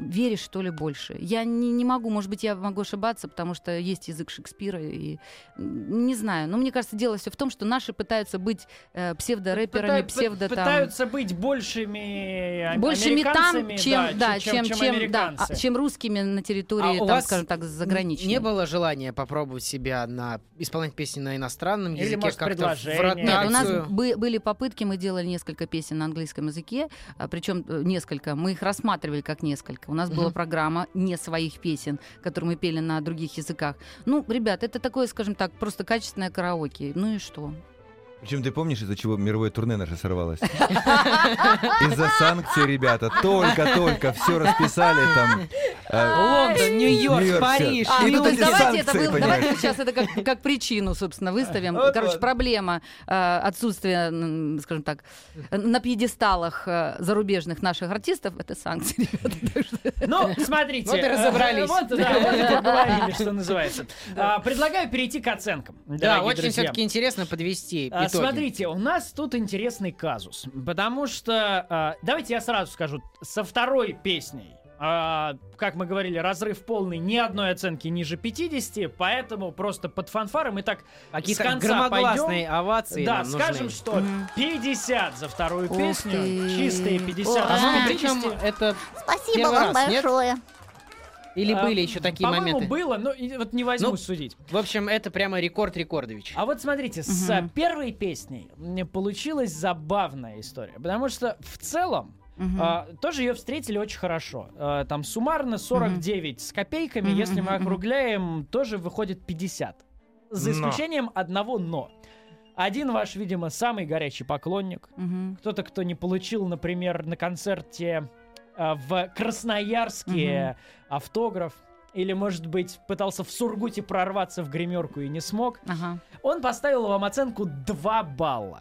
Speaker 4: веришь, что ли, больше. Я не, не могу, может быть, я могу ошибаться, потому что есть язык Шекспира, и не знаю. Но мне кажется, дело все в том, что наши пытаются быть э, псевдорэперами,
Speaker 2: Пыта-
Speaker 4: псевдо там...
Speaker 2: Пытаются быть большими а-
Speaker 4: большими там, чем, да, чем, чем, да,
Speaker 2: американцы.
Speaker 4: а, чем русскими на территории,
Speaker 3: А у
Speaker 4: там,
Speaker 3: вас
Speaker 4: скажем так, заграничной.
Speaker 3: Не было желания попробовать себя на исполнять песни на иностранном
Speaker 2: Или,
Speaker 3: языке,
Speaker 2: может,
Speaker 3: как-то в.
Speaker 4: Нет, у нас бы- были попытки, мы делали несколько песен на английском языке, причем несколько, мы их рассматривали как несколько. У нас была программа не своих песен, которые мы пели на других языках. Ну, ребят, это такое, скажем так, просто качественное караоке. Ну и что?
Speaker 5: Причем ты помнишь, из-за чего мировое турне наше сорвалось? Из-за санкций, ребята. Только-только все расписали там. э,
Speaker 3: Лондон, Нью-Йорк, Париж.
Speaker 4: А, ну, то есть давайте, это давайте сейчас это как, как причину, собственно, выставим.
Speaker 5: Вот,
Speaker 4: Короче,
Speaker 5: вот.
Speaker 4: проблема э, отсутствия, скажем так, на пьедесталах э, зарубежных наших артистов это санкции, ребята.
Speaker 2: Ну, смотрите.
Speaker 3: Вот и разобрались.
Speaker 2: Вот, да, вот и поговорили, что называется. А, Предлагаю перейти к оценкам.
Speaker 3: Да, очень все-таки интересно подвести Итоги.
Speaker 2: Смотрите, у нас тут интересный казус, потому что, а, давайте я сразу скажу, со второй песней, а, как мы говорили, разрыв полный, ни одной оценки ниже 50, поэтому просто под фанфары мы так
Speaker 3: Какие-то
Speaker 2: с конца
Speaker 3: громогласные
Speaker 2: пойдем.
Speaker 3: овации
Speaker 2: Да,
Speaker 3: нам
Speaker 2: скажем,
Speaker 3: нужны.
Speaker 2: что 50 за вторую
Speaker 4: Ух
Speaker 2: песню,
Speaker 4: ты.
Speaker 2: чистые 50
Speaker 4: Ой,
Speaker 3: А
Speaker 2: из 50.
Speaker 3: причем это
Speaker 8: Спасибо вам
Speaker 3: раз, нет? Или
Speaker 2: А,
Speaker 3: были еще такие
Speaker 2: По-моему,
Speaker 3: моменты?
Speaker 2: было, но вот не возьму
Speaker 3: Ну,
Speaker 2: судить.
Speaker 3: В общем, это прямо рекорд Рекордович.
Speaker 2: А вот смотрите, с
Speaker 4: Мгм.
Speaker 2: а, первой песней мне получилась забавная история, потому что в целом
Speaker 4: Мгм.
Speaker 2: а, тоже ее встретили очень хорошо. А, там суммарно 49 с копейками,
Speaker 4: Мгм,
Speaker 2: если мы округляем, тоже выходит 50. За
Speaker 7: Но.
Speaker 2: исключением одного но. Один ваш, видимо, самый горячий поклонник.
Speaker 4: Мгм.
Speaker 2: Кто-то, кто не получил, например, на концерте в Красноярске автограф. Или, может быть, пытался в Сургуте прорваться в гримерку и не смог.
Speaker 4: Ага.
Speaker 2: Он поставил вам оценку 2 балла.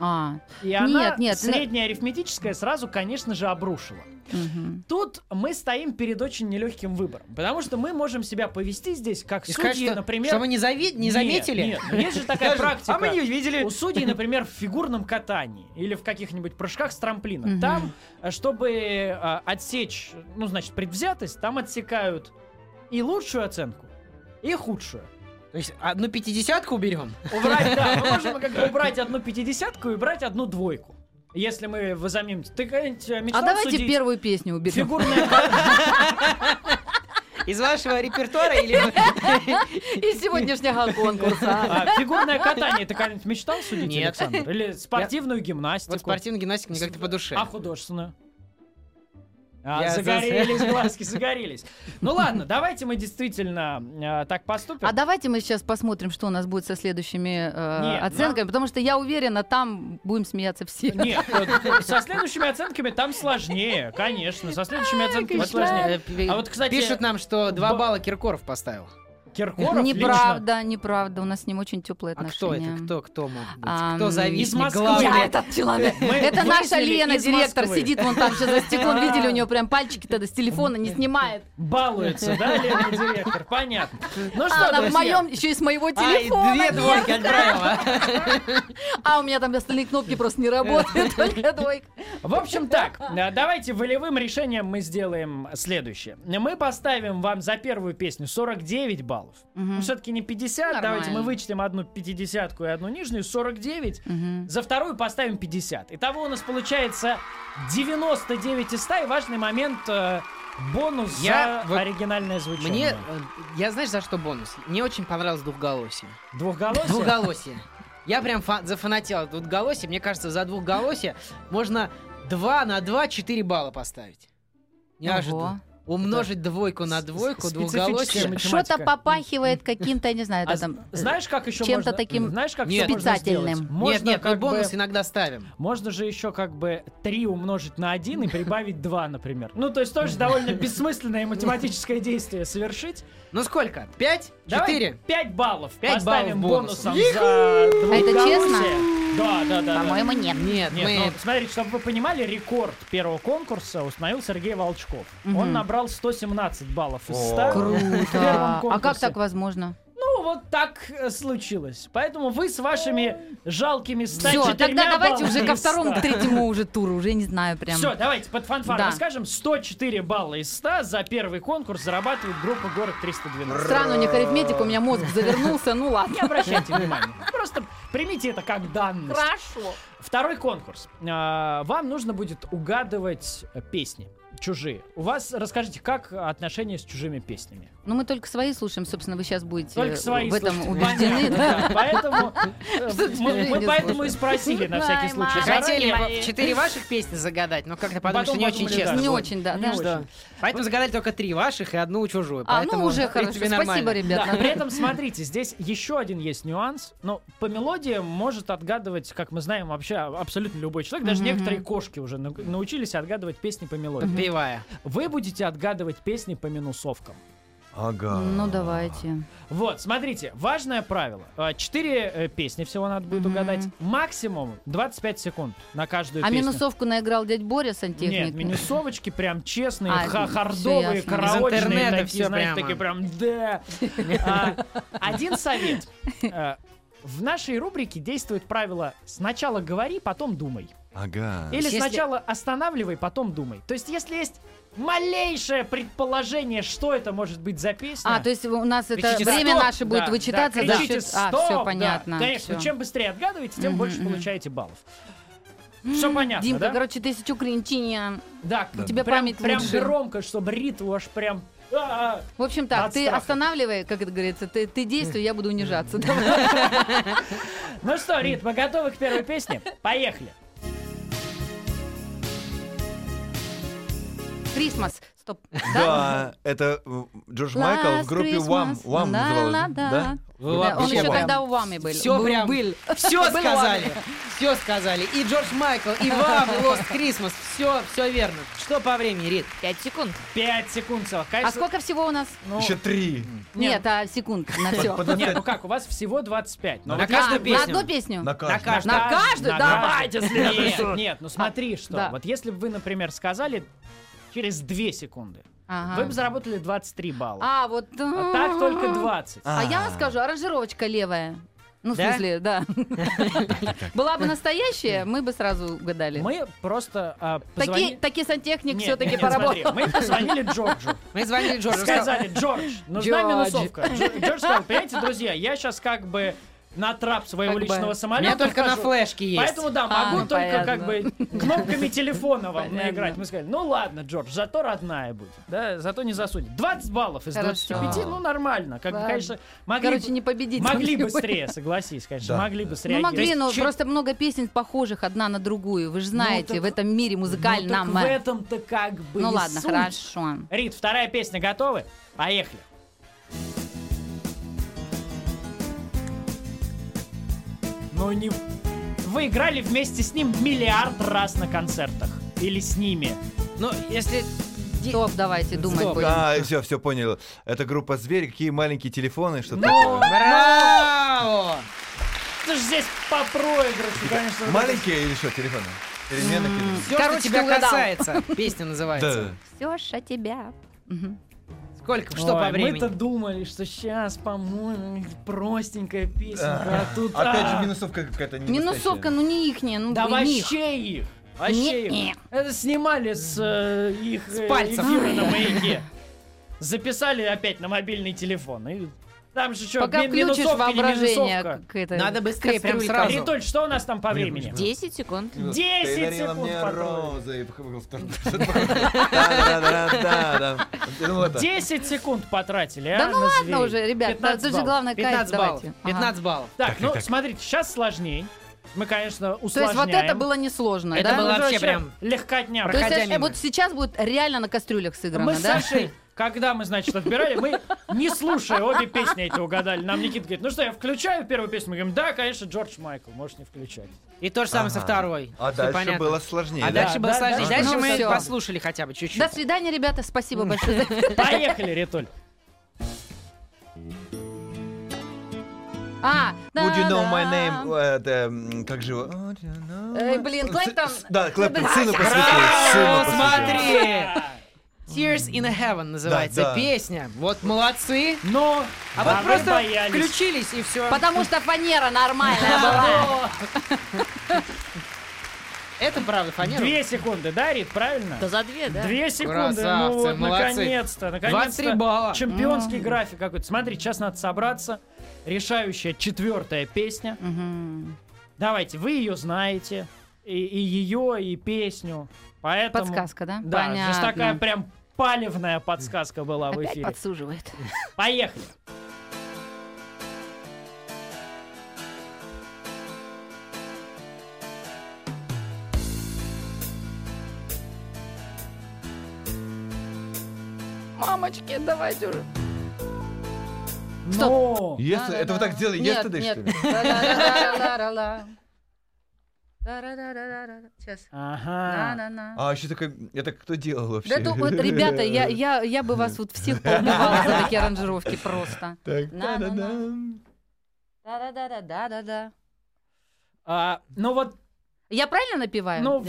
Speaker 4: А,
Speaker 2: И она,
Speaker 4: Нет, нет, ну-
Speaker 2: средняя арифметическая, сразу, конечно же, обрушила.
Speaker 4: мгм.
Speaker 2: Тут мы стоим перед очень нелегким выбором. Потому что мы можем себя повести здесь как
Speaker 3: И
Speaker 2: судьи,
Speaker 3: сказать, что,
Speaker 2: например...
Speaker 3: что мы не, зави- не
Speaker 2: Нет,
Speaker 3: заметили?
Speaker 2: Нет, ну есть же такая практика.
Speaker 3: А мы не увидели.
Speaker 2: У судей, например, в фигурном катании или в каких-нибудь прыжках с трамплина.
Speaker 4: Мгм.
Speaker 2: Там, э, чтобы э, отсечь, ну, значит, предвзятость, там отсекают и лучшую оценку, и худшую.
Speaker 3: То есть одну пятидесятку уберем?
Speaker 2: Убрать, да, мы можем как бы убрать одну пятидесятку и брать одну двойку. Если мы возомним... Ты э,
Speaker 4: А
Speaker 2: мечтал
Speaker 4: давайте
Speaker 2: судить
Speaker 4: первую песню уберем.
Speaker 2: фигурное катание?
Speaker 3: Из вашего репертуара или...
Speaker 4: Из сегодняшнего конкурса.
Speaker 2: А, фигурное катание ты когда-нибудь мечтал судить,
Speaker 3: Нет.
Speaker 2: Александр? Или спортивную гимнастику?
Speaker 3: Вот спортивная гимнастика мне как-то по душе.
Speaker 2: А художественную? А,
Speaker 3: Я за-
Speaker 2: загорелись глазки, загорелись. Ну ладно, давайте мы действительно э, так поступим.
Speaker 4: А давайте мы сейчас посмотрим, что у нас будет со следующими э,
Speaker 2: Нет,
Speaker 4: оценками, потому что я уверена, там будем смеяться все.
Speaker 2: Нет, со следующими оценками там сложнее, конечно. Со следующими оценками сложнее.
Speaker 3: э,
Speaker 2: А вот, кстати,
Speaker 3: Пишут нам, что два
Speaker 2: б-
Speaker 3: балла Киркоров поставил.
Speaker 2: Киркоров
Speaker 4: Неправда, неправда. У нас с ним очень теплые
Speaker 3: А кто
Speaker 4: отношения.
Speaker 3: это? Кто, кто мог быть?
Speaker 4: Ам,
Speaker 3: Кто
Speaker 2: из
Speaker 3: завистник
Speaker 2: Москвы.
Speaker 4: Я
Speaker 3: главный?
Speaker 4: этот человек.
Speaker 2: Мы
Speaker 4: Это наша Лена, директор,
Speaker 2: Москвы.
Speaker 4: сидит вон там сейчас за стеклом. Видели, у него прям пальчики тогда с телефона не снимает.
Speaker 2: Балуется, да, Лена директор? Понятно. Ну
Speaker 4: А
Speaker 2: что,
Speaker 4: она в моем, еще и с моего телефона.
Speaker 3: две двойки отправила.
Speaker 4: А у меня там остальные кнопки просто не работают, только двойка.
Speaker 2: В общем так, давайте волевым решением мы сделаем следующее. Мы поставим вам за первую песню 49 баллов.
Speaker 4: Мгм.
Speaker 2: Ну, все-таки не 50,
Speaker 4: Нормально.
Speaker 2: давайте мы вычтем одну пятидесятку и одну нижнюю, 49.
Speaker 4: Мгм.
Speaker 2: За вторую поставим 50. Итого у нас получается 99 из 100, и важный момент э, бонус
Speaker 3: Я
Speaker 2: за
Speaker 3: вот-
Speaker 2: оригинальное звучание.
Speaker 3: Мне, э, я знаешь, за что бонус? Мне очень понравилось двухголосие.
Speaker 2: Двухголосие?
Speaker 3: Двухголосие. Я прям фа- зафанател от двухголосия. Мне кажется, за двухголосие можно 2 на 2 4 балла поставить. Неожиданно. Умножить двойку на двойку, двуголосие.
Speaker 4: Что-то попахивает каким-то, я не знаю,
Speaker 2: А
Speaker 4: там...
Speaker 2: знаешь, как еще
Speaker 4: чем-то
Speaker 2: можно-
Speaker 4: таким
Speaker 2: знаешь, как
Speaker 3: Нет.
Speaker 2: еще можно?
Speaker 3: Нет, нет, мы
Speaker 2: как бы-
Speaker 3: бонус иногда ставим.
Speaker 2: Можно же еще как бы 3 умножить на 1 и прибавить 2, например. Ну, то есть тоже довольно бессмысленное математическое действие совершить.
Speaker 3: Ну сколько? Пять? Четыре?
Speaker 2: 5 баллов.
Speaker 3: Пять
Speaker 2: Поставим
Speaker 3: баллов бонусом.
Speaker 2: бонусом за
Speaker 4: это
Speaker 2: двухголосие. Да, да, да.
Speaker 4: По-моему, нет.
Speaker 3: Нет,
Speaker 2: Нет,
Speaker 3: мы...
Speaker 2: ну, смотрите, чтобы вы понимали, рекорд первого конкурса установил Сергей Волчков. Он
Speaker 4: Мгм.
Speaker 2: набрал 117 баллов из
Speaker 5: О.
Speaker 2: 100.
Speaker 4: Круто. А как так возможно?
Speaker 2: Ну, вот так э, случилось. Поэтому вы с вашими жалкими 104
Speaker 4: Все, тогда давайте уже ко второму,
Speaker 2: 100.
Speaker 4: к третьему уже туру, уже не знаю прям.
Speaker 2: Все, давайте под фанфар
Speaker 4: Да.
Speaker 2: расскажем. 104 балла из 100 за первый конкурс зарабатывает группа «Город 312».
Speaker 4: Странно, у них арифметика, у меня мозг завернулся, ну ладно.
Speaker 2: Не обращайте внимания. Просто примите это как данность.
Speaker 4: Хорошо.
Speaker 2: Второй конкурс. А, Вам нужно будет угадывать э, песни чужие. У вас, расскажите, как отношения с чужими песнями?
Speaker 4: Ну мы только свои слушаем, собственно, вы сейчас будете
Speaker 2: Только свои
Speaker 4: в этом
Speaker 2: слушайте.
Speaker 4: убеждены. Да.
Speaker 2: Поэтому э, мы поэтому и спросили на всякий
Speaker 4: Ай,
Speaker 2: случай.
Speaker 3: Хотели четыре ваших песни загадать, но как-то подумали, что не очень честно.
Speaker 4: Не очень, да.
Speaker 3: Поэтому загадали только три ваших и одну чужую.
Speaker 4: А,
Speaker 3: Поэтому,
Speaker 4: ну уже хорошо. Спасибо,
Speaker 3: нормально.
Speaker 4: ребят.
Speaker 2: Да, при этом, смотрите, здесь еще один есть нюанс. Но по мелодиям может отгадывать, как мы знаем, вообще абсолютно любой человек. Даже некоторые кошки уже нау- научились отгадывать песни по мелодиям.
Speaker 3: Подпевая.
Speaker 2: Вы будете отгадывать песни по минусовкам.
Speaker 5: Ага.
Speaker 4: Ну давайте.
Speaker 2: Вот, смотрите, важное правило. А, Четыре э, песни всего надо будет
Speaker 4: Мгм.
Speaker 2: угадать. Максимум 25 секунд на каждую
Speaker 4: А
Speaker 2: песню.
Speaker 4: минусовку наиграл дядь Боря
Speaker 2: Нет,
Speaker 4: сантехник?
Speaker 2: минусовые прям честные,
Speaker 4: А,
Speaker 2: хардовые, караочные, такие,
Speaker 3: всё
Speaker 2: знаете,
Speaker 3: прямо.
Speaker 2: такие прям, да. А, Один совет. А, В нашей рубрике действует правило «сначала говори, потом думай».
Speaker 5: Ага.
Speaker 2: Или
Speaker 3: Если-
Speaker 2: сначала останавливай, потом думай. То есть, если есть малейшее предположение, что это может быть за песня...
Speaker 4: А, то есть у нас это
Speaker 3: Кричите
Speaker 4: время
Speaker 2: «Стоп!»
Speaker 4: наше будет
Speaker 2: Да,
Speaker 4: вычитаться
Speaker 2: да,
Speaker 4: за
Speaker 2: кричите
Speaker 4: счет... А,
Speaker 2: «Стоп!»
Speaker 4: все
Speaker 2: да.
Speaker 4: понятно.
Speaker 2: Конечно,
Speaker 4: всё.
Speaker 2: чем быстрее отгадываете, тем больше получаете баллов. Все понятно,
Speaker 4: Димка,
Speaker 2: да?
Speaker 4: короче, тысячу клинчиня.
Speaker 2: Да,
Speaker 4: у тебя
Speaker 2: прям,
Speaker 4: память
Speaker 2: прям
Speaker 4: лучше.
Speaker 2: громко, чтобы ритм аж прям... а,
Speaker 4: В общем так,
Speaker 2: От
Speaker 4: ты
Speaker 2: страха.
Speaker 4: останавливай, как это говорится, ты, ты действуй, я буду унижаться.
Speaker 2: А. Ну что, Рит, мы готовы к первой песне? Поехали.
Speaker 4: Крисмас. Стоп.
Speaker 5: Да, это э, Джордж Майкл в группе Wham.
Speaker 4: Christmas.
Speaker 5: Wham
Speaker 4: Да,
Speaker 5: называлась,
Speaker 4: да, он еще тогда у вами был.
Speaker 3: Все
Speaker 4: Был-
Speaker 3: прям. Все сказали. Все сказали. И Джордж Майкл, и вам, Lost Christmas. Все, все верно. Что по времени, Рит?
Speaker 6: Пять секунд.
Speaker 2: Пять секунд целых.
Speaker 4: А сколько всего у нас?
Speaker 2: ну,
Speaker 5: Еще три.
Speaker 4: Нет, а секунд на все.
Speaker 2: Нет, ну как, у вас всего 25. Но
Speaker 3: На
Speaker 2: вот
Speaker 3: каждую
Speaker 2: если-
Speaker 4: На
Speaker 3: песню.
Speaker 4: одну песню?
Speaker 5: На
Speaker 3: каждую.
Speaker 4: На каждую? Давайте следующую.
Speaker 2: Нет, нет, ну смотри, что.
Speaker 4: да.
Speaker 2: Вот если бы вы, например, сказали через 2 секунды,
Speaker 4: Ага.
Speaker 2: вы бы заработали 23 балла.
Speaker 4: А, вот...
Speaker 2: А так только 20.
Speaker 4: А я вам скажу, аранжировочка левая. Ну, в
Speaker 3: Да?
Speaker 4: смысле, да. Была бы настоящая, мы бы сразу угадали.
Speaker 2: Мы просто а,
Speaker 4: Такие,
Speaker 2: позвони-
Speaker 4: такие сантехник
Speaker 2: Нет,
Speaker 4: все-таки
Speaker 2: нет, нет, смотри,
Speaker 4: поработал.
Speaker 2: Мы позвонили Джорджу.
Speaker 3: Мы звонили Джорджу. сказал,
Speaker 2: Сказали, Джордж, нужна
Speaker 4: Джордж.
Speaker 2: минусовка. Дж- Джордж сказал, понимаете, друзья, я сейчас как бы на трап своего
Speaker 4: Как бы.
Speaker 2: личного
Speaker 3: У меня
Speaker 2: самолета
Speaker 3: только на
Speaker 2: вхожу.
Speaker 3: флешке есть.
Speaker 2: Поэтому да,
Speaker 4: А,
Speaker 2: могу
Speaker 4: ну,
Speaker 2: только как
Speaker 4: понятно.
Speaker 2: бы кнопками телефона вам наиграть. Мы сказали, ну ладно, Джордж, зато родная будет. Да, зато не засудит. 20 баллов из
Speaker 4: Хорошо.
Speaker 2: 25, ну нормально. Как бы, конечно, могли,
Speaker 4: Короче, не победить.
Speaker 2: могли быстрее, согласись, конечно, могли бы
Speaker 4: Ну могли, но просто много песен похожих одна на другую. Вы же знаете,
Speaker 2: так-
Speaker 4: в этом мире
Speaker 2: ну,
Speaker 4: музыкальном.
Speaker 2: в этом-то как бы
Speaker 4: Ну ладно, хорошо.
Speaker 2: Рит, вторая песня готовы? Поехали. Ну не... Вы играли вместе с ним миллиард раз на концертах. Или с ними.
Speaker 3: Ну, если...
Speaker 4: Стоп, давайте думать
Speaker 3: Стоп.
Speaker 4: будем.
Speaker 5: А, все, все понял. Это группа Зверь, какие маленькие телефоны, что
Speaker 2: Ну,
Speaker 5: такое.
Speaker 3: Браво!
Speaker 2: Ты же здесь по проигрышу, конечно.
Speaker 5: Маленькие или что, телефоны? Перемены?
Speaker 3: Все,
Speaker 4: Короче,
Speaker 3: что тебя касается. Песня называется.
Speaker 5: Да.
Speaker 4: Все о тебя.
Speaker 3: Сколько? Что
Speaker 2: Ой,
Speaker 3: по времени?
Speaker 2: Мы-то думали, что сейчас, по-моему, простенькая песенка, а тут...
Speaker 5: Опять
Speaker 2: а,
Speaker 5: же, минусовка какая-то не
Speaker 4: Минусовка, ну не ихняя, ну
Speaker 2: Да вообще их. Вообще их. Это снимали с э, их
Speaker 3: С
Speaker 2: э,
Speaker 3: пальцев.
Speaker 2: на маяке. Записали опять на мобильный телефон. И там же что,
Speaker 4: Пока включишь воображение, как это,
Speaker 3: Надо быстрее, прям сразу.
Speaker 2: Ритуль, что у нас там по времени?
Speaker 6: 10 секунд.
Speaker 2: 10
Speaker 5: Ты дарила
Speaker 2: секунд
Speaker 5: мне розы. Да-да-да-да-да. Ну, вот так.
Speaker 2: 10 секунд потратили, а,
Speaker 4: Да ну ладно уже, ребят,
Speaker 2: 15
Speaker 4: это же
Speaker 2: баллов.
Speaker 4: главное кайф
Speaker 3: 15 баллов.
Speaker 4: давайте. Ага.
Speaker 3: 15 баллов.
Speaker 2: Так, ну смотрите, сейчас сложней. Мы, конечно,
Speaker 4: То есть
Speaker 2: усложняем.
Speaker 4: вот это было несложно,
Speaker 3: Это
Speaker 4: да?
Speaker 3: было
Speaker 2: Уже
Speaker 3: вообще прям
Speaker 2: легкотня.
Speaker 4: То есть э, вот сейчас будет реально на кастрюлях сыграно,
Speaker 2: Мы с
Speaker 4: да?
Speaker 2: Сашей, когда мы, значит, отбирали, мы, не слушая, обе песни эти угадали. Нам Никита говорит, ну что, я включаю первую песню? Мы говорим, да, конечно, Джордж Майкл, можешь не включать.
Speaker 3: И то же самое со второй.
Speaker 5: А дальше
Speaker 3: понятно.
Speaker 5: было сложнее.
Speaker 3: А
Speaker 5: да?
Speaker 3: дальше было
Speaker 2: да,
Speaker 3: сложнее.
Speaker 2: да.
Speaker 3: Дальше
Speaker 4: Ну
Speaker 3: мы послушали хотя бы чуть-чуть.
Speaker 4: До свидания, ребята, спасибо большое.
Speaker 2: Поехали, Ритуль.
Speaker 4: А,
Speaker 5: Would you know my
Speaker 4: да-да.
Speaker 5: name? э, Это, м, как же его? My-
Speaker 4: блин, Клэптон.
Speaker 5: Да, Клэптон,
Speaker 4: Да,
Speaker 5: сыну
Speaker 4: да.
Speaker 5: посвятил. сыну посвятил.
Speaker 3: смотри! Tears in Heaven называется
Speaker 5: Да, да.
Speaker 3: песня. Вот молодцы.
Speaker 2: Но,
Speaker 3: А вот просто
Speaker 2: боялись.
Speaker 3: включились и все.
Speaker 4: Потому что фанера нормальная была.
Speaker 3: Это правда фанера.
Speaker 2: Две секунды, да, Рит, правильно?
Speaker 6: Да за две, да?
Speaker 2: Две секунды,
Speaker 3: Красавцы,
Speaker 2: ну вот,
Speaker 3: молодцы.
Speaker 2: наконец-то,
Speaker 3: 23
Speaker 2: наконец-то.
Speaker 3: балла.
Speaker 2: Чемпионский график какой-то. Смотри, сейчас надо собраться. Решающая четвертая песня.
Speaker 4: Мгм.
Speaker 2: Давайте, вы ее знаете. И, и ее, и песню. Поэтому...
Speaker 4: Подсказка, да?
Speaker 2: Да,
Speaker 4: Понятно.
Speaker 2: здесь такая прям палевная подсказка была в
Speaker 4: Опять
Speaker 2: эфире.
Speaker 4: подсуживает.
Speaker 2: Поехали.
Speaker 4: Мамочки, давайте уже.
Speaker 2: Но...
Speaker 5: Если- Это вы так сделали
Speaker 4: Нет,
Speaker 5: yesterday,
Speaker 4: нет.
Speaker 5: что ли?
Speaker 4: Да-да-да-да-да-да. Да-да-да-да-да. Сейчас.
Speaker 2: Ага.
Speaker 4: На-на-на.
Speaker 5: А, еще такой, это кто делал вообще?
Speaker 4: Да, то вот, ребята, я, я, я бы вас вот всех поубивала за такие аранжировки просто.
Speaker 5: Так, та-да-дам.
Speaker 4: Да-да-да-да-да-да.
Speaker 2: А, ну вот,
Speaker 4: Я правильно напеваю?
Speaker 2: ну,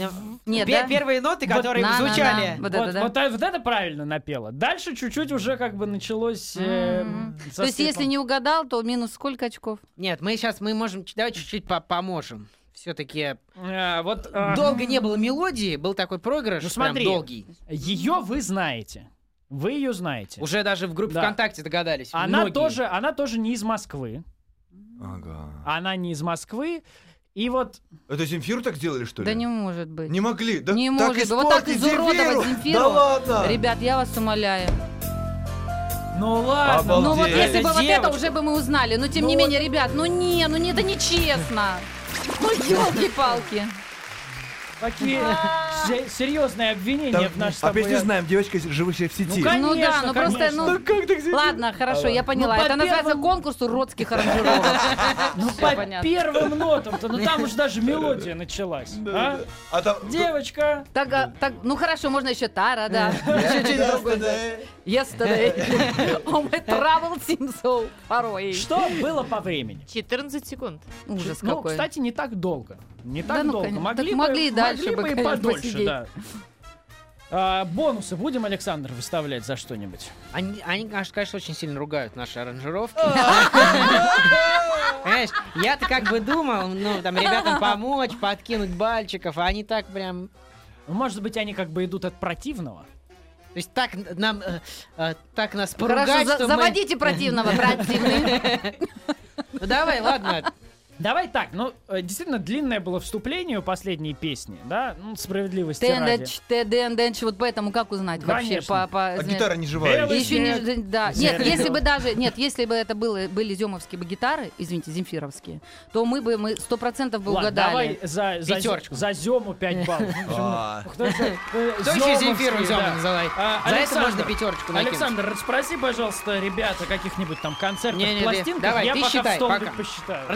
Speaker 4: Нет,
Speaker 3: Пе-
Speaker 4: да?
Speaker 3: Первые ноты,
Speaker 2: Вот
Speaker 3: которые
Speaker 4: на-на-на.
Speaker 3: звучали.
Speaker 4: Вот
Speaker 2: вот,
Speaker 4: это, да?
Speaker 2: вот, а- вот это правильно напела. Дальше чуть-чуть уже как бы началось... э, со
Speaker 4: То есть, если не угадал, то минус сколько очков?
Speaker 3: Нет, мы сейчас мы можем, давай чуть-чуть по- поможем. Все-таки
Speaker 2: А, вот а,
Speaker 3: долго не было мелодии, был такой проигрыш,
Speaker 2: Ну,
Speaker 3: прям
Speaker 2: смотри.
Speaker 3: долгий.
Speaker 2: ее вы знаете. Вы ее знаете.
Speaker 3: Уже даже в группе
Speaker 2: Да.
Speaker 3: ВКонтакте догадались.
Speaker 2: Она
Speaker 3: многие.
Speaker 2: тоже, она тоже не из Москвы.
Speaker 5: Ага.
Speaker 2: Она не из Москвы. И вот
Speaker 5: Это Земфиру так сделали, что ли?
Speaker 4: Да не может быть.
Speaker 5: Не могли. Да
Speaker 4: Не
Speaker 5: так
Speaker 4: может быть. Вот так изуродовать Земфиру.
Speaker 5: Да ладно.
Speaker 4: Ребят, я вас умоляю.
Speaker 2: Ну ладно.
Speaker 5: Обалдеть.
Speaker 4: Ну вот если бы вот это
Speaker 2: девочка.
Speaker 4: уже бы мы узнали. Но тем
Speaker 2: Ну
Speaker 4: не
Speaker 2: вот-
Speaker 4: менее, ребят, ну не, ну не, это нечестно. Ну елки-палки.
Speaker 2: Такие се- серьезные обвинения
Speaker 5: Там
Speaker 2: в наш с тобой
Speaker 5: опять не знаем, девочка, живущая в сети.
Speaker 2: Ну, конечно,
Speaker 4: Ну да, ну просто,
Speaker 2: конечно.
Speaker 4: ну...
Speaker 5: как так сделать?
Speaker 4: Ладно, хорошо, я поняла.
Speaker 2: по
Speaker 4: Это называется
Speaker 2: первым-
Speaker 4: конкурс уродских аранжировок.
Speaker 2: Ну,
Speaker 4: Всё
Speaker 2: по
Speaker 4: понятно.
Speaker 2: первым нотам-то, ну там уже даже мелодия началась. А?
Speaker 5: А там...
Speaker 2: Девочка.
Speaker 4: Так, а, так, ну хорошо, можно еще тара, да. Еще что-нибудь другое. Yesterday. Oh, my travel seems so far away.
Speaker 2: Что было по времени?
Speaker 6: 14 секунд.
Speaker 4: Ужас
Speaker 2: ну,
Speaker 4: какой.
Speaker 2: кстати, не так долго. Не так
Speaker 4: Да ну,
Speaker 2: долго.
Speaker 4: конечно. Так
Speaker 2: бы,
Speaker 4: могли и дальше
Speaker 2: могли
Speaker 4: бы,
Speaker 2: и
Speaker 4: конечно,
Speaker 2: подольше,
Speaker 4: посидеть.
Speaker 2: да. А, бонусы будем, Александр, выставлять за что-нибудь?
Speaker 3: Они, они, конечно, очень сильно ругают наши аранжировки. Понимаешь, я-то как бы думал, ну, там, ребятам помочь, подкинуть бальчиков, а они так прям...
Speaker 2: Ну, может быть, они как бы идут от противного?
Speaker 3: То есть так нам, э, э, так нас
Speaker 4: Хорошо,
Speaker 3: поругать,
Speaker 4: за-
Speaker 3: что мы-
Speaker 4: заводите противного, противный.
Speaker 3: Ну давай, ладно.
Speaker 2: Давай так, ну, э, действительно, длинное было вступление у последней песни, да? Ну, справедливости ради.
Speaker 4: Тенденч, тенденч, вот поэтому как узнать вообще?
Speaker 2: Конечно.
Speaker 4: По, по,
Speaker 5: А гитара не живая.
Speaker 2: Белый
Speaker 4: Еще не, да. Нет, если бы даже, нет, если бы это было, были земовские бы гитары, извините, земфировские, то мы бы, мы сто процентов бы
Speaker 2: Ладно,
Speaker 4: угадали.
Speaker 2: давай за, за,
Speaker 3: Пятерочку.
Speaker 2: за Зему 5 баллов.
Speaker 5: А.
Speaker 2: Кто еще? Э,
Speaker 3: Кто еще Земфиру
Speaker 2: да.
Speaker 3: называет?
Speaker 2: А,
Speaker 3: За это можно пятерочку накинуть.
Speaker 2: Александр, расспроси, пожалуйста, ребята, каких-нибудь там
Speaker 3: Не-не-не,
Speaker 2: пластинках.
Speaker 3: давай,
Speaker 2: Я пока в
Speaker 3: пока.
Speaker 2: посчитаю. да.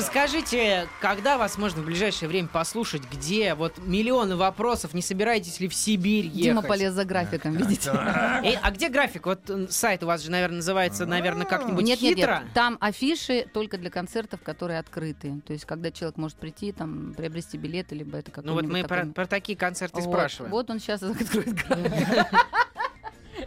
Speaker 3: Расскажите, когда вас можно в ближайшее время послушать, где вот миллионы вопросов, не собираетесь ли в Сибирь ехать?
Speaker 4: Дима полез за графиком, видите?
Speaker 3: Э, а где график? Вот сайт у вас же, наверное, называется, наверное, как-нибудь
Speaker 4: Нет, нет,
Speaker 3: хитро.
Speaker 4: нет. Там афиши только для концертов, которые открыты. То есть, когда человек может прийти, там, приобрести билеты, либо это
Speaker 3: Ну вот мы
Speaker 4: какой-нибудь
Speaker 3: про,
Speaker 4: такой-
Speaker 3: про такие концерты
Speaker 4: Вот,
Speaker 3: спрашиваем.
Speaker 4: Вот он сейчас откроет график.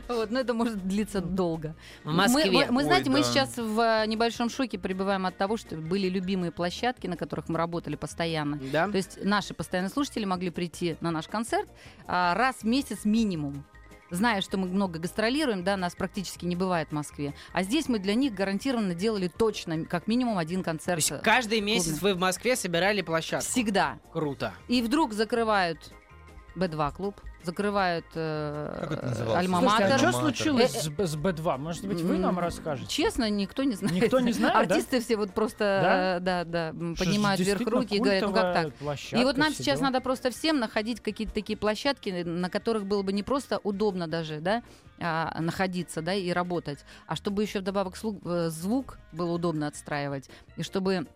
Speaker 4: Вот, но это может длиться долго.
Speaker 3: В Москве.
Speaker 4: Мы, мы- мы,
Speaker 5: Ой,
Speaker 4: знаете, мы
Speaker 5: да.
Speaker 4: сейчас в э, небольшом шоке пребываем от того, что были любимые площадки, на которых мы работали постоянно.
Speaker 3: Да?
Speaker 4: То есть наши постоянные слушатели могли прийти на наш концерт а, раз в месяц минимум. Зная, что мы много гастролируем, да, нас практически не бывает в Москве. А здесь мы для них гарантированно делали точно, как минимум один
Speaker 3: То
Speaker 4: концерт.
Speaker 3: есть каждый месяц
Speaker 4: клубный.
Speaker 3: вы в Москве собирали площадку.
Speaker 4: Всегда.
Speaker 3: Круто.
Speaker 4: И вдруг закрывают Б2 клуб, закрывают
Speaker 5: Как это
Speaker 4: э,
Speaker 5: называлось?
Speaker 4: Альма-Матер.
Speaker 2: А что случилось
Speaker 4: Э,
Speaker 2: с, Б- с Б2? Может быть, вы нам расскажете?
Speaker 4: Честно, никто не знает.
Speaker 2: Никто не знает, да?
Speaker 4: Артисты все вот просто,
Speaker 2: Да?
Speaker 4: э, да, да, поднимают вверх руки и говорят, ну как так? И вот нам сейчас
Speaker 2: дела.
Speaker 4: надо просто всем находить какие-то такие площадки, на которых было бы не просто удобно даже, да, а, находиться, да, и работать, а чтобы еще вдобавок э, звук было удобно отстраивать, и чтобы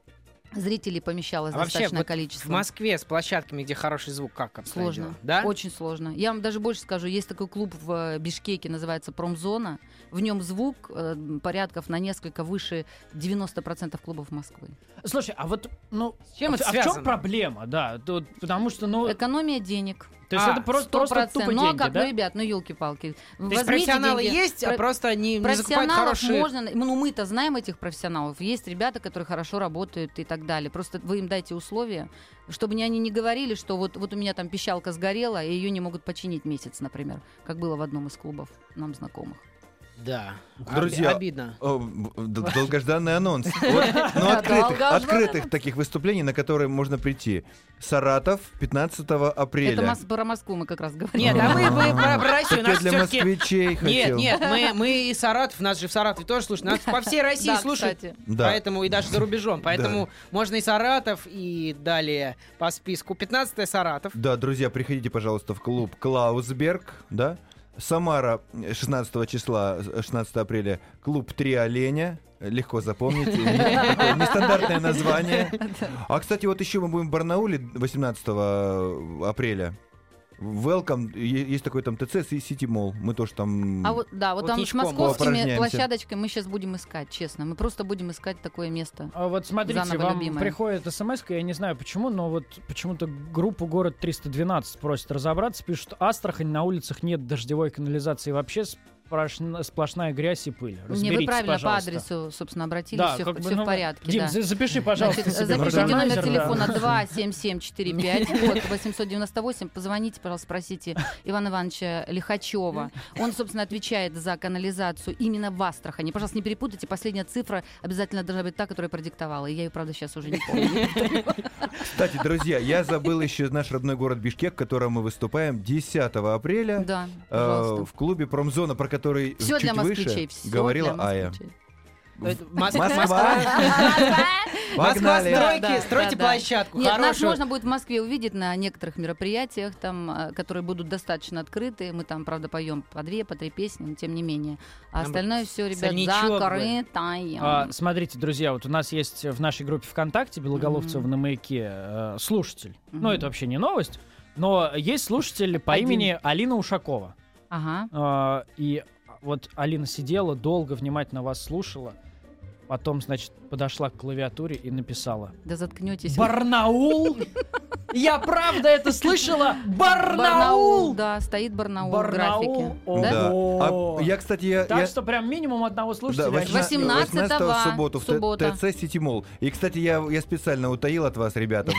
Speaker 4: зрителей помещалось
Speaker 3: А вообще,
Speaker 4: достаточное
Speaker 3: вот
Speaker 4: количество.
Speaker 3: в Москве с площадками, где хороший звук, как обстоят
Speaker 4: Сложно.
Speaker 3: Да?
Speaker 4: Очень сложно. Я вам даже больше скажу. Есть такой клуб в э, Бишкеке, называется Промзона. В нем звук э, порядков на несколько выше 90% клубов Москвы.
Speaker 2: Слушай, а вот, ну,
Speaker 3: С чем
Speaker 2: а,
Speaker 3: это
Speaker 2: в- а в чем проблема, да? Тут, потому что, ну,
Speaker 4: Экономия денег.
Speaker 2: То есть
Speaker 3: а,
Speaker 2: это просто,
Speaker 4: Сто
Speaker 2: просто тупо
Speaker 4: Ну, а
Speaker 2: деньги,
Speaker 4: как,
Speaker 2: да?
Speaker 4: ну, ребят, ну, елки-палки.
Speaker 3: То есть профессионалы есть, а просто не, не закупают
Speaker 4: Профессионалов
Speaker 3: хорошие...
Speaker 4: можно, ну мы-то знаем этих профессионалов. Есть ребята, которые хорошо работают и так далее. Просто вы им дайте условия, чтобы они не говорили, что вот, вот у меня там пищалка сгорела, и ее не могут починить месяц, например, как было в одном из клубов нам знакомых.
Speaker 3: Да.
Speaker 5: Друзья,
Speaker 3: Оби- Обидно.
Speaker 5: О, д- Долгожданный анонс. Ну, открытых, таких выступлений, на которые можно прийти. Саратов, 15 апреля.
Speaker 4: Это про Москву мы как раз говорим.
Speaker 3: Нет, а мы, про, Россию.
Speaker 5: Я
Speaker 3: Нас
Speaker 5: для москвичей
Speaker 3: Нет,
Speaker 5: хотел.
Speaker 3: нет, мы, мы и Саратов, нас же в Саратове тоже слушают. Нас по всей России слушают. Поэтому и даже за рубежом. Поэтому можно и Саратов, и далее по списку. 15 Саратов.
Speaker 5: Да, друзья, приходите, пожалуйста, в клуб Клаусберг, да? Самара, э, 16 числа, э, 16 апреля, клуб «Три оленя». Легко запомнить. Нестандартное название. А, кстати, вот еще мы будем в Барнауле 18 апреля. Welcome, есть такой там ТЦ City Mall. Мы тоже там...
Speaker 4: А вот, да, вот,
Speaker 3: Вот
Speaker 4: там с московскими площадочками мы сейчас будем искать, честно. Мы просто будем искать такое место.
Speaker 2: А вот смотрите,
Speaker 4: Заново
Speaker 2: вам
Speaker 4: любимая.
Speaker 2: приходит смс я не знаю почему, но вот почему-то группу «Город 312» просит разобраться, пишут, Астрахань, на улицах нет дождевой канализации вообще, сплошн- сплошная грязь и пыль.
Speaker 4: Не, вы
Speaker 2: Разберитесь,
Speaker 4: правильно
Speaker 2: пожалуйста.
Speaker 4: по адресу, собственно, обратились,
Speaker 2: Да,
Speaker 4: все,
Speaker 2: как бы,
Speaker 4: в
Speaker 2: ну,
Speaker 4: порядке.
Speaker 2: Дим,
Speaker 4: да.
Speaker 2: за- запиши, пожалуйста,
Speaker 4: Значит,
Speaker 2: себе в
Speaker 4: запишите номер
Speaker 2: органайзер, да.
Speaker 4: телефона 27745, код 898. Позвоните, пожалуйста, спросите Ивана Ивановича Лихачева. Он, собственно, отвечает за канализацию именно в Астрахани. Пожалуйста, не перепутайте. Последняя цифра обязательно должна быть та, которая продиктовала. И я ее, правда, сейчас уже не помню.
Speaker 5: Кстати, друзья, я забыл еще наш родной город Бишкек, в котором мы выступаем 10 апреля.
Speaker 4: Да,
Speaker 5: э, в клубе Промзона, про который
Speaker 4: Все
Speaker 5: чуть
Speaker 4: для москвичей.
Speaker 5: выше
Speaker 4: всё
Speaker 5: говорила
Speaker 4: для
Speaker 5: Ая.
Speaker 4: москвичей.
Speaker 3: Мос-
Speaker 5: Москва.
Speaker 3: Москва.
Speaker 5: Погнали.
Speaker 3: стройки,
Speaker 4: Да,
Speaker 3: стройте
Speaker 4: да, да.
Speaker 3: площадку
Speaker 4: Нет, нас
Speaker 3: хорошую.
Speaker 4: можно будет в Москве увидеть на некоторых мероприятиях, там, э, которые будут достаточно открыты. Мы там, правда, поем по две, по три песни, но тем не менее. А
Speaker 3: Там
Speaker 4: остальное все, ребят,
Speaker 3: сольничок
Speaker 4: закрытое.
Speaker 2: А, смотрите, друзья, вот у нас есть в нашей группе ВКонтакте Белоголовцева
Speaker 4: Мгм.
Speaker 2: на маяке э, слушатель. Ну, это вообще не новость, но есть слушатель по
Speaker 4: Один.
Speaker 2: имени Алина Ушакова.
Speaker 4: Ага.
Speaker 2: А, и вот Алина сидела, долго, внимательно вас слушала. Потом, значит, подошла к клавиатуре и написала
Speaker 4: Да заткнетесь.
Speaker 2: Барнаул? Я правда это слышала?
Speaker 4: Барнаул,
Speaker 2: Барнаул!
Speaker 4: да, стоит Барнаул, в
Speaker 2: Барнаул.
Speaker 4: графике.
Speaker 2: О,
Speaker 4: Да?
Speaker 5: Да. А я, кстати, я,
Speaker 2: Так
Speaker 5: я-
Speaker 2: что прям минимум одного
Speaker 5: Да,
Speaker 2: слушателя.
Speaker 5: 18
Speaker 4: 18-го,
Speaker 5: в субботу в
Speaker 4: суббота.
Speaker 5: ТЦ Сити Молл. И, кстати, я, я специально утаил от вас, ребята.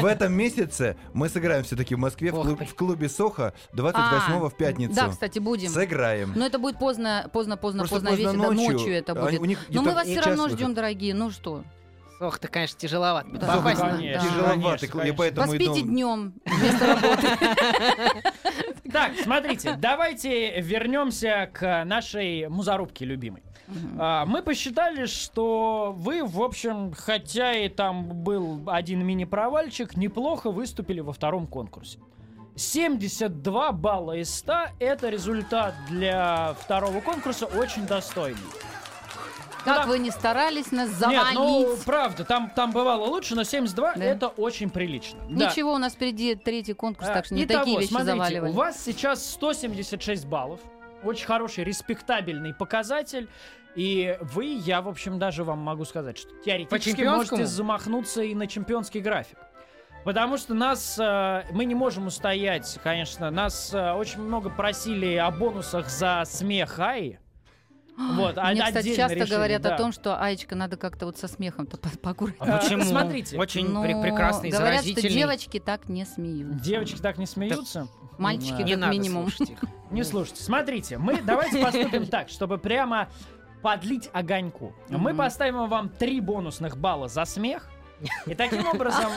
Speaker 5: В этом месяце мы сыграем все-таки в Москве в, клуб- в клубе Соха 28
Speaker 4: А,
Speaker 5: в пятницу.
Speaker 4: Да, кстати, будем.
Speaker 5: Сыграем.
Speaker 4: Но это будет поздно, поздно, поздно, поздно,
Speaker 5: поздно
Speaker 4: вечером, да,
Speaker 5: ночью.
Speaker 4: ночью это
Speaker 5: Они-
Speaker 4: будет.
Speaker 5: у них
Speaker 4: Но мы вас все равно ждем, дорогие. Ну что?
Speaker 3: Ох, ты, конечно, тяжеловато.
Speaker 4: Да,
Speaker 3: Попасть на-
Speaker 2: конечно.
Speaker 4: да.
Speaker 5: Тяжеловатый,
Speaker 2: конечно,
Speaker 5: я поэтому и
Speaker 4: Поспите
Speaker 5: дом-
Speaker 4: днем вместо работы.
Speaker 2: Так, смотрите, давайте вернемся к нашей музарубке любимой. А, Мы посчитали, что вы, в общем, хотя и там был один мини-провальчик, неплохо выступили во втором конкурсе. 72 балла из 100 – это результат для второго конкурса очень достойный.
Speaker 4: Как
Speaker 2: да.
Speaker 4: вы не старались нас
Speaker 2: Нет, ну,
Speaker 4: заманить.
Speaker 2: правда, там, там бывало лучше, но 72
Speaker 4: Да.
Speaker 2: это очень прилично. Да.
Speaker 4: Ничего, у нас впереди третий конкурс,
Speaker 2: А,
Speaker 4: так что не
Speaker 2: итого,
Speaker 4: такие вещи
Speaker 2: смотрите,
Speaker 4: заваливали.
Speaker 2: у вас сейчас 176 баллов. Очень хороший, респектабельный показатель. И вы, я, в общем, даже вам могу сказать, что теоретически можете замахнуться и на чемпионский график. Потому что нас, э, мы не можем устоять, конечно, нас э, очень много просили о бонусах за смех Аи. Вот, а-
Speaker 4: Мне, кстати, часто
Speaker 2: решили,
Speaker 4: говорят
Speaker 2: да.
Speaker 4: о том, что Аечка надо как-то вот со смехом-то по- поаккуратнее.
Speaker 3: А почему?
Speaker 2: смотрите.
Speaker 3: Очень
Speaker 4: Ну,
Speaker 3: пре- прекрасный,
Speaker 4: Говорят, что
Speaker 3: заразительный.
Speaker 4: девочки так не смеются.
Speaker 2: Девочки так не смеются?
Speaker 4: Мальчики
Speaker 3: Не
Speaker 4: как
Speaker 3: надо
Speaker 4: минимум.
Speaker 3: слушать.
Speaker 2: Не слушайте. Смотрите, мы давайте поступим так, чтобы прямо подлить огоньку. Мы поставим вам три бонусных балла за смех И таким образом...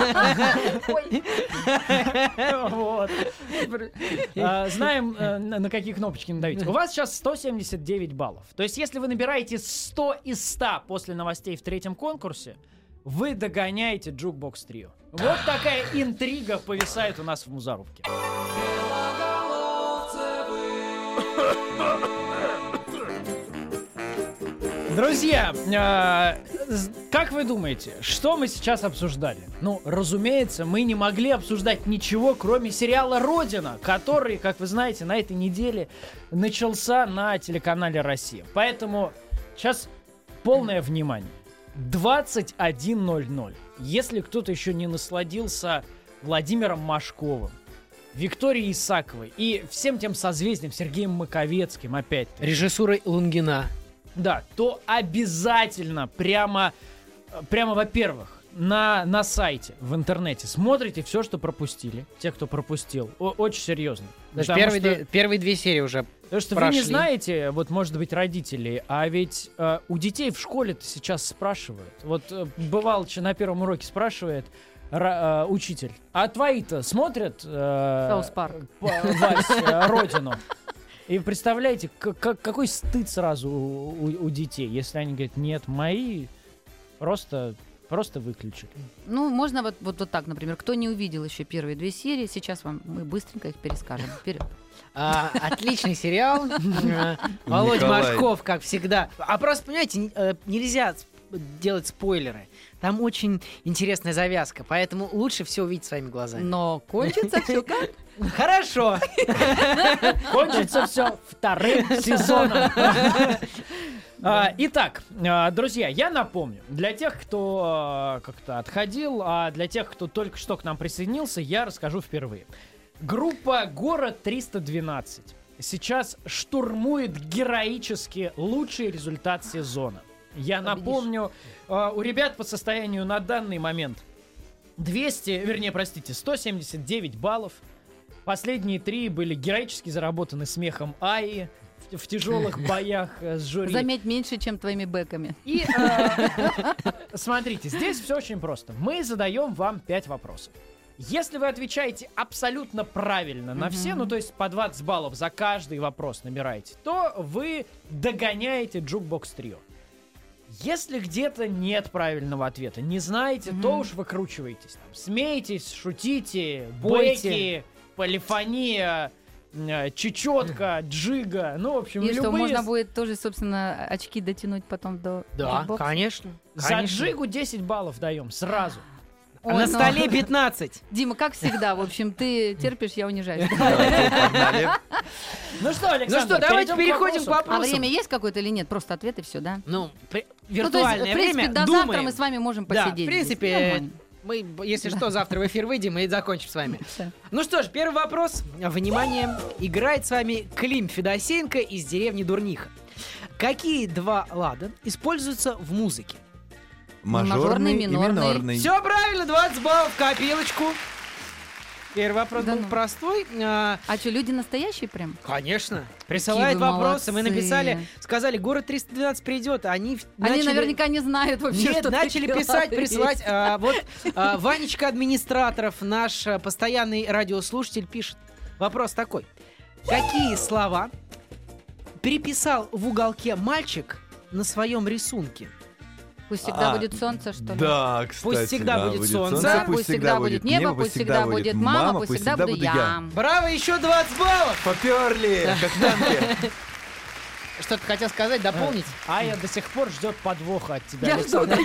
Speaker 2: А, Знаем, э, на какие кнопочки надавить. У вас сейчас 179 баллов. То есть, если вы набираете 100 из 100 после новостей в третьем конкурсе, вы догоняете Jukebox Trio. Вот такая интрига повисает у нас в Музарубке. Друзья, з- как вы думаете, что мы сейчас обсуждали? Ну, разумеется, мы не могли обсуждать ничего, кроме сериала «Родина», который, как вы знаете, на этой неделе начался на телеканале «Россия». Поэтому сейчас полное внимание. 21.00. Если кто-то еще не насладился Владимиром Машковым, Викторией Исаковой и всем тем созвездием Сергеем Маковецким опять
Speaker 3: Режиссурой Лунгина.
Speaker 2: Да, то обязательно прямо, э, прямо, во-первых, на, на сайте, в интернете смотрите все, что пропустили. Те, кто пропустил. О- очень серьезно. Потому
Speaker 3: первые,
Speaker 2: что-
Speaker 3: две, первые две серии уже.
Speaker 2: Потому что вы не
Speaker 3: прошли.
Speaker 2: знаете, вот может быть родители, а ведь э, у детей в школе-то сейчас спрашивают. Вот э, Бывалыч на первом уроке спрашивает ра- э, учитель, а твои-то смотрят э,
Speaker 4: South Park.
Speaker 2: п- Вась, э, Родину? И представляете, к- к- какой стыд сразу у, у- у детей, если они говорят, нет, мои просто, просто выключили.
Speaker 4: Ну, можно вот, вот, вот так, например. Кто не увидел еще первые две серии, сейчас вам мы быстренько их перескажем. Вперед.
Speaker 3: А, отличный сериал.
Speaker 5: Николай.
Speaker 3: Машков, как всегда. А просто, понимаете, э, нельзя делать спойлеры. Там очень интересная завязка, поэтому лучше все увидеть своими глазами.
Speaker 4: Но кончится все как?
Speaker 3: Хорошо.
Speaker 2: Кончится все вторым сезоном. А, Итак, а, друзья, я напомню, для тех, кто а, как-то отходил, а для тех, кто только что к нам присоединился, я расскажу впервые. Группа «Город 312» сейчас штурмует героически лучший результат сезона. Я напомню, у ребят по состоянию на данный момент 200, вернее, простите, 179 баллов. Последние три были героически заработаны смехом Аи в, в тяжелых боях э, с жюри.
Speaker 4: Заметь, меньше, чем твоими бэками.
Speaker 2: И э, смотрите, здесь все очень просто. Мы задаем вам 5 вопросов. Если вы отвечаете абсолютно правильно на все, ну то есть по 20 баллов за каждый вопрос набираете, то вы догоняете Jukebox Trio. Если где-то нет правильного ответа, не знаете, то уж выкручиваетесь. Там, смейтесь, шутите,
Speaker 3: Пойте.
Speaker 2: бойте, полифония, э, чечетка, джига. Ну, в общем,
Speaker 4: И что,
Speaker 2: любые
Speaker 4: можно
Speaker 2: с-
Speaker 4: будет тоже, собственно, очки дотянуть потом до
Speaker 3: Да,
Speaker 4: бокса?
Speaker 3: конечно.
Speaker 2: За
Speaker 3: конечно.
Speaker 2: джигу 10 баллов даем сразу.
Speaker 4: Ой,
Speaker 3: на
Speaker 4: ну.
Speaker 3: столе 15.
Speaker 4: Дима, как всегда, в общем, ты терпишь, я унижаюсь.
Speaker 2: Ну что, Александр,
Speaker 3: Ну что, давайте переходим к
Speaker 2: вопросу.
Speaker 3: вопросам.
Speaker 4: А время есть какое-то или нет? Просто ответ и все, да?
Speaker 3: Ну,
Speaker 4: Ну, то есть,
Speaker 3: виртуальное
Speaker 4: в принципе,
Speaker 3: время
Speaker 4: до завтра мы с вами можем
Speaker 3: Да,
Speaker 4: посидеть.
Speaker 3: в принципе. Мы, если что, завтра в эфир выйдем и закончим с вами.
Speaker 4: Да.
Speaker 3: Ну что ж, первый вопрос. Внимание. Играет с вами Клим Федосеенко из деревни Дурниха. Какие два лада используются в музыке?
Speaker 5: Мажорный и
Speaker 4: минорный.
Speaker 5: минорный.
Speaker 3: Все правильно, 20 баллов, копилочку. Первый вопрос
Speaker 4: Да
Speaker 3: был
Speaker 4: ну.
Speaker 3: простой. А,
Speaker 4: А что, люди настоящие прям?
Speaker 3: конечно. Присылают
Speaker 4: вы
Speaker 3: вопросы. Мы написали, сказали, город 312 придет. Они,
Speaker 4: Они
Speaker 3: начали-
Speaker 4: наверняка не знают вообще,
Speaker 3: Нет,
Speaker 4: что
Speaker 3: начали писать, присылать. а, вот а, Ванечка Администраторов, наш а, постоянный радиослушатель, пишет. Вопрос такой. Какие слова переписал в уголке мальчик на своем рисунке?
Speaker 4: Пусть всегда
Speaker 5: А,
Speaker 4: будет солнце, что ли?
Speaker 5: Да, кстати.
Speaker 3: Пусть всегда
Speaker 5: да,
Speaker 3: будет солнце,
Speaker 4: Да, пусть всегда будет небо, пусть всегда будет мама, пусть всегда буду я.
Speaker 3: Браво, еще 20 баллов!
Speaker 5: Поперли, как танки.
Speaker 3: Что-то хотел сказать, дополнить?
Speaker 2: А я до сих пор ждет подвоха от тебя,
Speaker 4: Я
Speaker 2: Александр.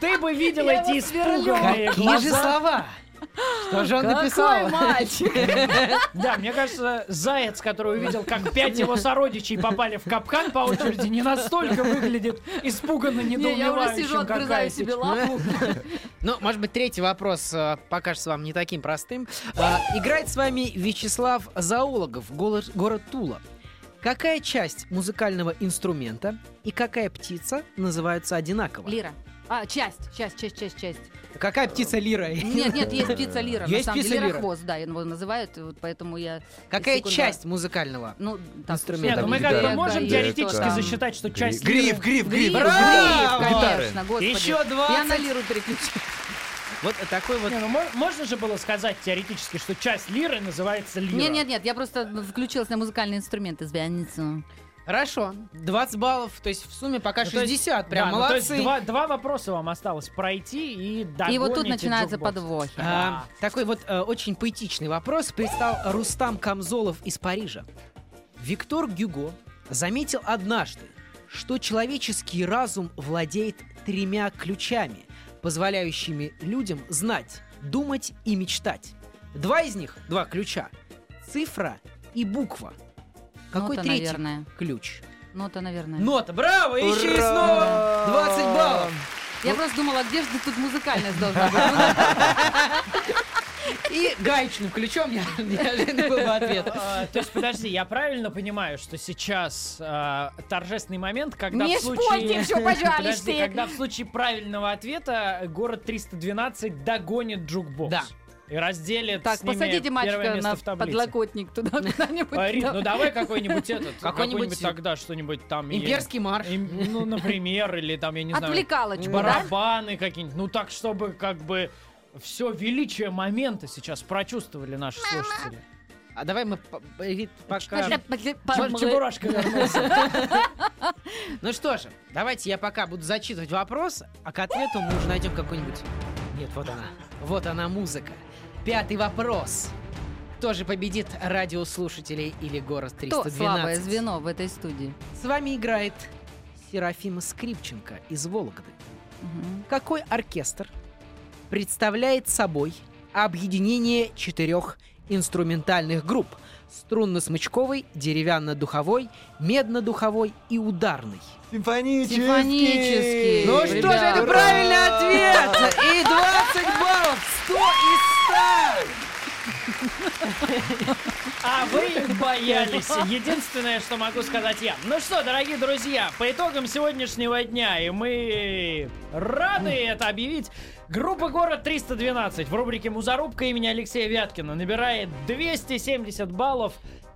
Speaker 2: Ты бы видел эти-
Speaker 4: Я
Speaker 2: испуганные
Speaker 3: Какие же
Speaker 2: глаза.
Speaker 3: слова? Что же он
Speaker 4: Какой
Speaker 3: написал?
Speaker 4: мальчик!
Speaker 2: Да, мне кажется, заяц, который увидел, как пять его сородичей попали в капкан по очереди, не настолько выглядит испуганно
Speaker 4: Не, я уже сижу,
Speaker 2: недоумевающим,
Speaker 4: отгрызаю себе лапу.
Speaker 3: Ну, может быть, третий вопрос э, покажется вам не таким простым. А, играет с вами Вячеслав Зоологов, голос- город Тула. Какая часть музыкального инструмента и какая птица называются одинаково?
Speaker 4: Лира. А, часть, часть, часть, часть, часть.
Speaker 3: Какая птица лира?
Speaker 4: Нет, нет, есть птица лира.
Speaker 3: Есть
Speaker 4: на самом
Speaker 3: птица
Speaker 4: деле
Speaker 3: лира?
Speaker 4: лирохвост, да, его называют, вот поэтому я...
Speaker 3: Какая
Speaker 4: секунду.
Speaker 3: часть музыкального?
Speaker 4: Ну, так,
Speaker 3: Инструмента?
Speaker 2: Нет, ну мы как бы можем теоретически
Speaker 4: там.
Speaker 2: засчитать, что часть
Speaker 5: Гриф, гриф, гриф.
Speaker 4: Гриф, конечно, господи.
Speaker 3: Еще 20.
Speaker 4: Я на лиру переключу.
Speaker 3: Вот такой вот...
Speaker 2: Не, ну мо- можно же было сказать теоретически, что часть лиры называется лира.
Speaker 4: Нет, нет, нет, я просто включилась на музыкальные инструменты с пианицей.
Speaker 3: Хорошо. 20 баллов, то есть в сумме пока
Speaker 2: Ну, то есть-
Speaker 3: 60. Прям
Speaker 2: Да, ну, то есть
Speaker 3: молодцы.
Speaker 2: два, два вопроса вам осталось пройти и догоните
Speaker 4: И вот тут начинаются
Speaker 2: Jukebox.
Speaker 4: подвохи.
Speaker 3: А, такой вот э, очень поэтичный вопрос пристал Рустам Камзолов из Парижа. Виктор Гюго заметил однажды, что человеческий разум владеет тремя ключами, позволяющими людям знать, думать и мечтать. Два из них, два ключа, цифра и буква. Какой
Speaker 4: Нота,
Speaker 3: третий
Speaker 4: наверное.
Speaker 3: ключ?
Speaker 4: Нота, наверное.
Speaker 3: Нота, браво, еще и снова 20 баллов.
Speaker 4: Я просто думала, где же тут музыкальность должна быть?
Speaker 3: И гаечным ключом я неожиданный был бы ответ.
Speaker 2: А, то есть, подожди, я правильно понимаю, что сейчас а, торжественный момент, когда
Speaker 6: Не
Speaker 2: в случае...
Speaker 6: пожалуйста.
Speaker 2: Подожди, когда в случае правильного ответа город 312 догонит Jukebox.
Speaker 3: Да.
Speaker 2: И разделит
Speaker 4: Так,
Speaker 2: с ними
Speaker 4: посадите
Speaker 2: первое
Speaker 4: мальчика
Speaker 2: место
Speaker 4: на подлокотник туда куда-нибудь.
Speaker 2: Рит, ну давай какой-нибудь этот,
Speaker 3: Какой-нибудь-
Speaker 2: тогда что-нибудь там. есть.
Speaker 3: Имперский марш.
Speaker 2: Ну, например, или там, я не знаю,
Speaker 4: Отвлекалочку,
Speaker 2: барабаны какие-нибудь. Ну так, чтобы как бы все величие момента сейчас прочувствовали наши слушатели.
Speaker 3: А давай мы пока...
Speaker 2: Чеб- Чебурашка вернулся.
Speaker 3: Ну что же, давайте я пока буду зачитывать вопрос, а к ответу мы уже найдем какой-нибудь... Нет, вот она. Вот она музыка. Пятый вопрос. Кто же победит радиослушателей или город
Speaker 4: Кто
Speaker 3: 312?
Speaker 4: слабое звено в этой студии?
Speaker 3: С вами играет Серафима Скрипченко из Вологды.
Speaker 4: Мгм.
Speaker 3: Какой оркестр представляет собой объединение четырех инструментальных групп струнно-смычковой, деревянно-духовой, медно-духовой и ударной.
Speaker 5: Симфонический.
Speaker 4: Симфонический.
Speaker 3: Ну что же,
Speaker 4: Ребята.
Speaker 3: это правильный ответ! И 20 баллов! 100 из 100!
Speaker 2: А вы боялись. Единственное, что могу сказать я. Ну что, дорогие друзья, по итогам сегодняшнего дня, и мы рады это объявить, группа «Город 312» в рубрике «Музарубка» имени Алексея Вяткина набирает 270 баллов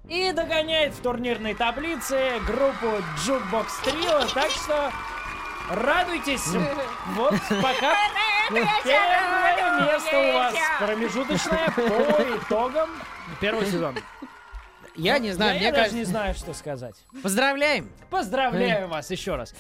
Speaker 2: и догоняет в турнирной таблице группу Jukebox Trio. Так что радуйтесь. Вот пока первое место у вас промежуточное по итогам первого сезона.
Speaker 3: Я не знаю,
Speaker 2: Я
Speaker 3: мне
Speaker 2: даже
Speaker 3: кажется...
Speaker 2: не знаю, что сказать.
Speaker 3: Поздравляем!
Speaker 2: Поздравляю вас еще раз.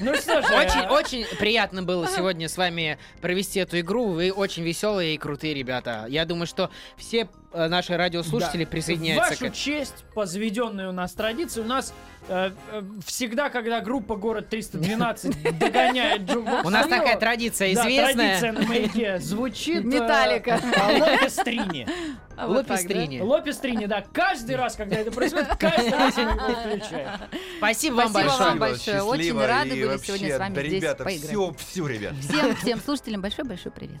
Speaker 2: Ну что же,
Speaker 3: Очень, очень приятно было сегодня с вами провести эту игру. Вы очень веселые и крутые ребята. Я думаю, что все наши радиослушатели
Speaker 2: да.
Speaker 3: присоединяются
Speaker 2: вашу
Speaker 3: к
Speaker 2: честь, по заведенной у нас традиции, у нас э, э, всегда, когда группа «Город 312» догоняет Jukebox
Speaker 3: У нас такая традиция известная.
Speaker 2: традиция на маяке звучит... э,
Speaker 4: Металлика.
Speaker 2: Лопестрини.
Speaker 4: А?
Speaker 3: Лопестрини.
Speaker 2: Лопестрини, да. Каждый раз, когда это происходит, каждый раз мы его включаем.
Speaker 3: Спасибо вам
Speaker 4: Спасибо
Speaker 3: большое.
Speaker 4: вам большое. Очень рады были сегодня с вами здесь
Speaker 5: ребята,
Speaker 4: поиграть.
Speaker 5: все, все, ребят.
Speaker 4: Всем, всем слушателям большой-большой привет.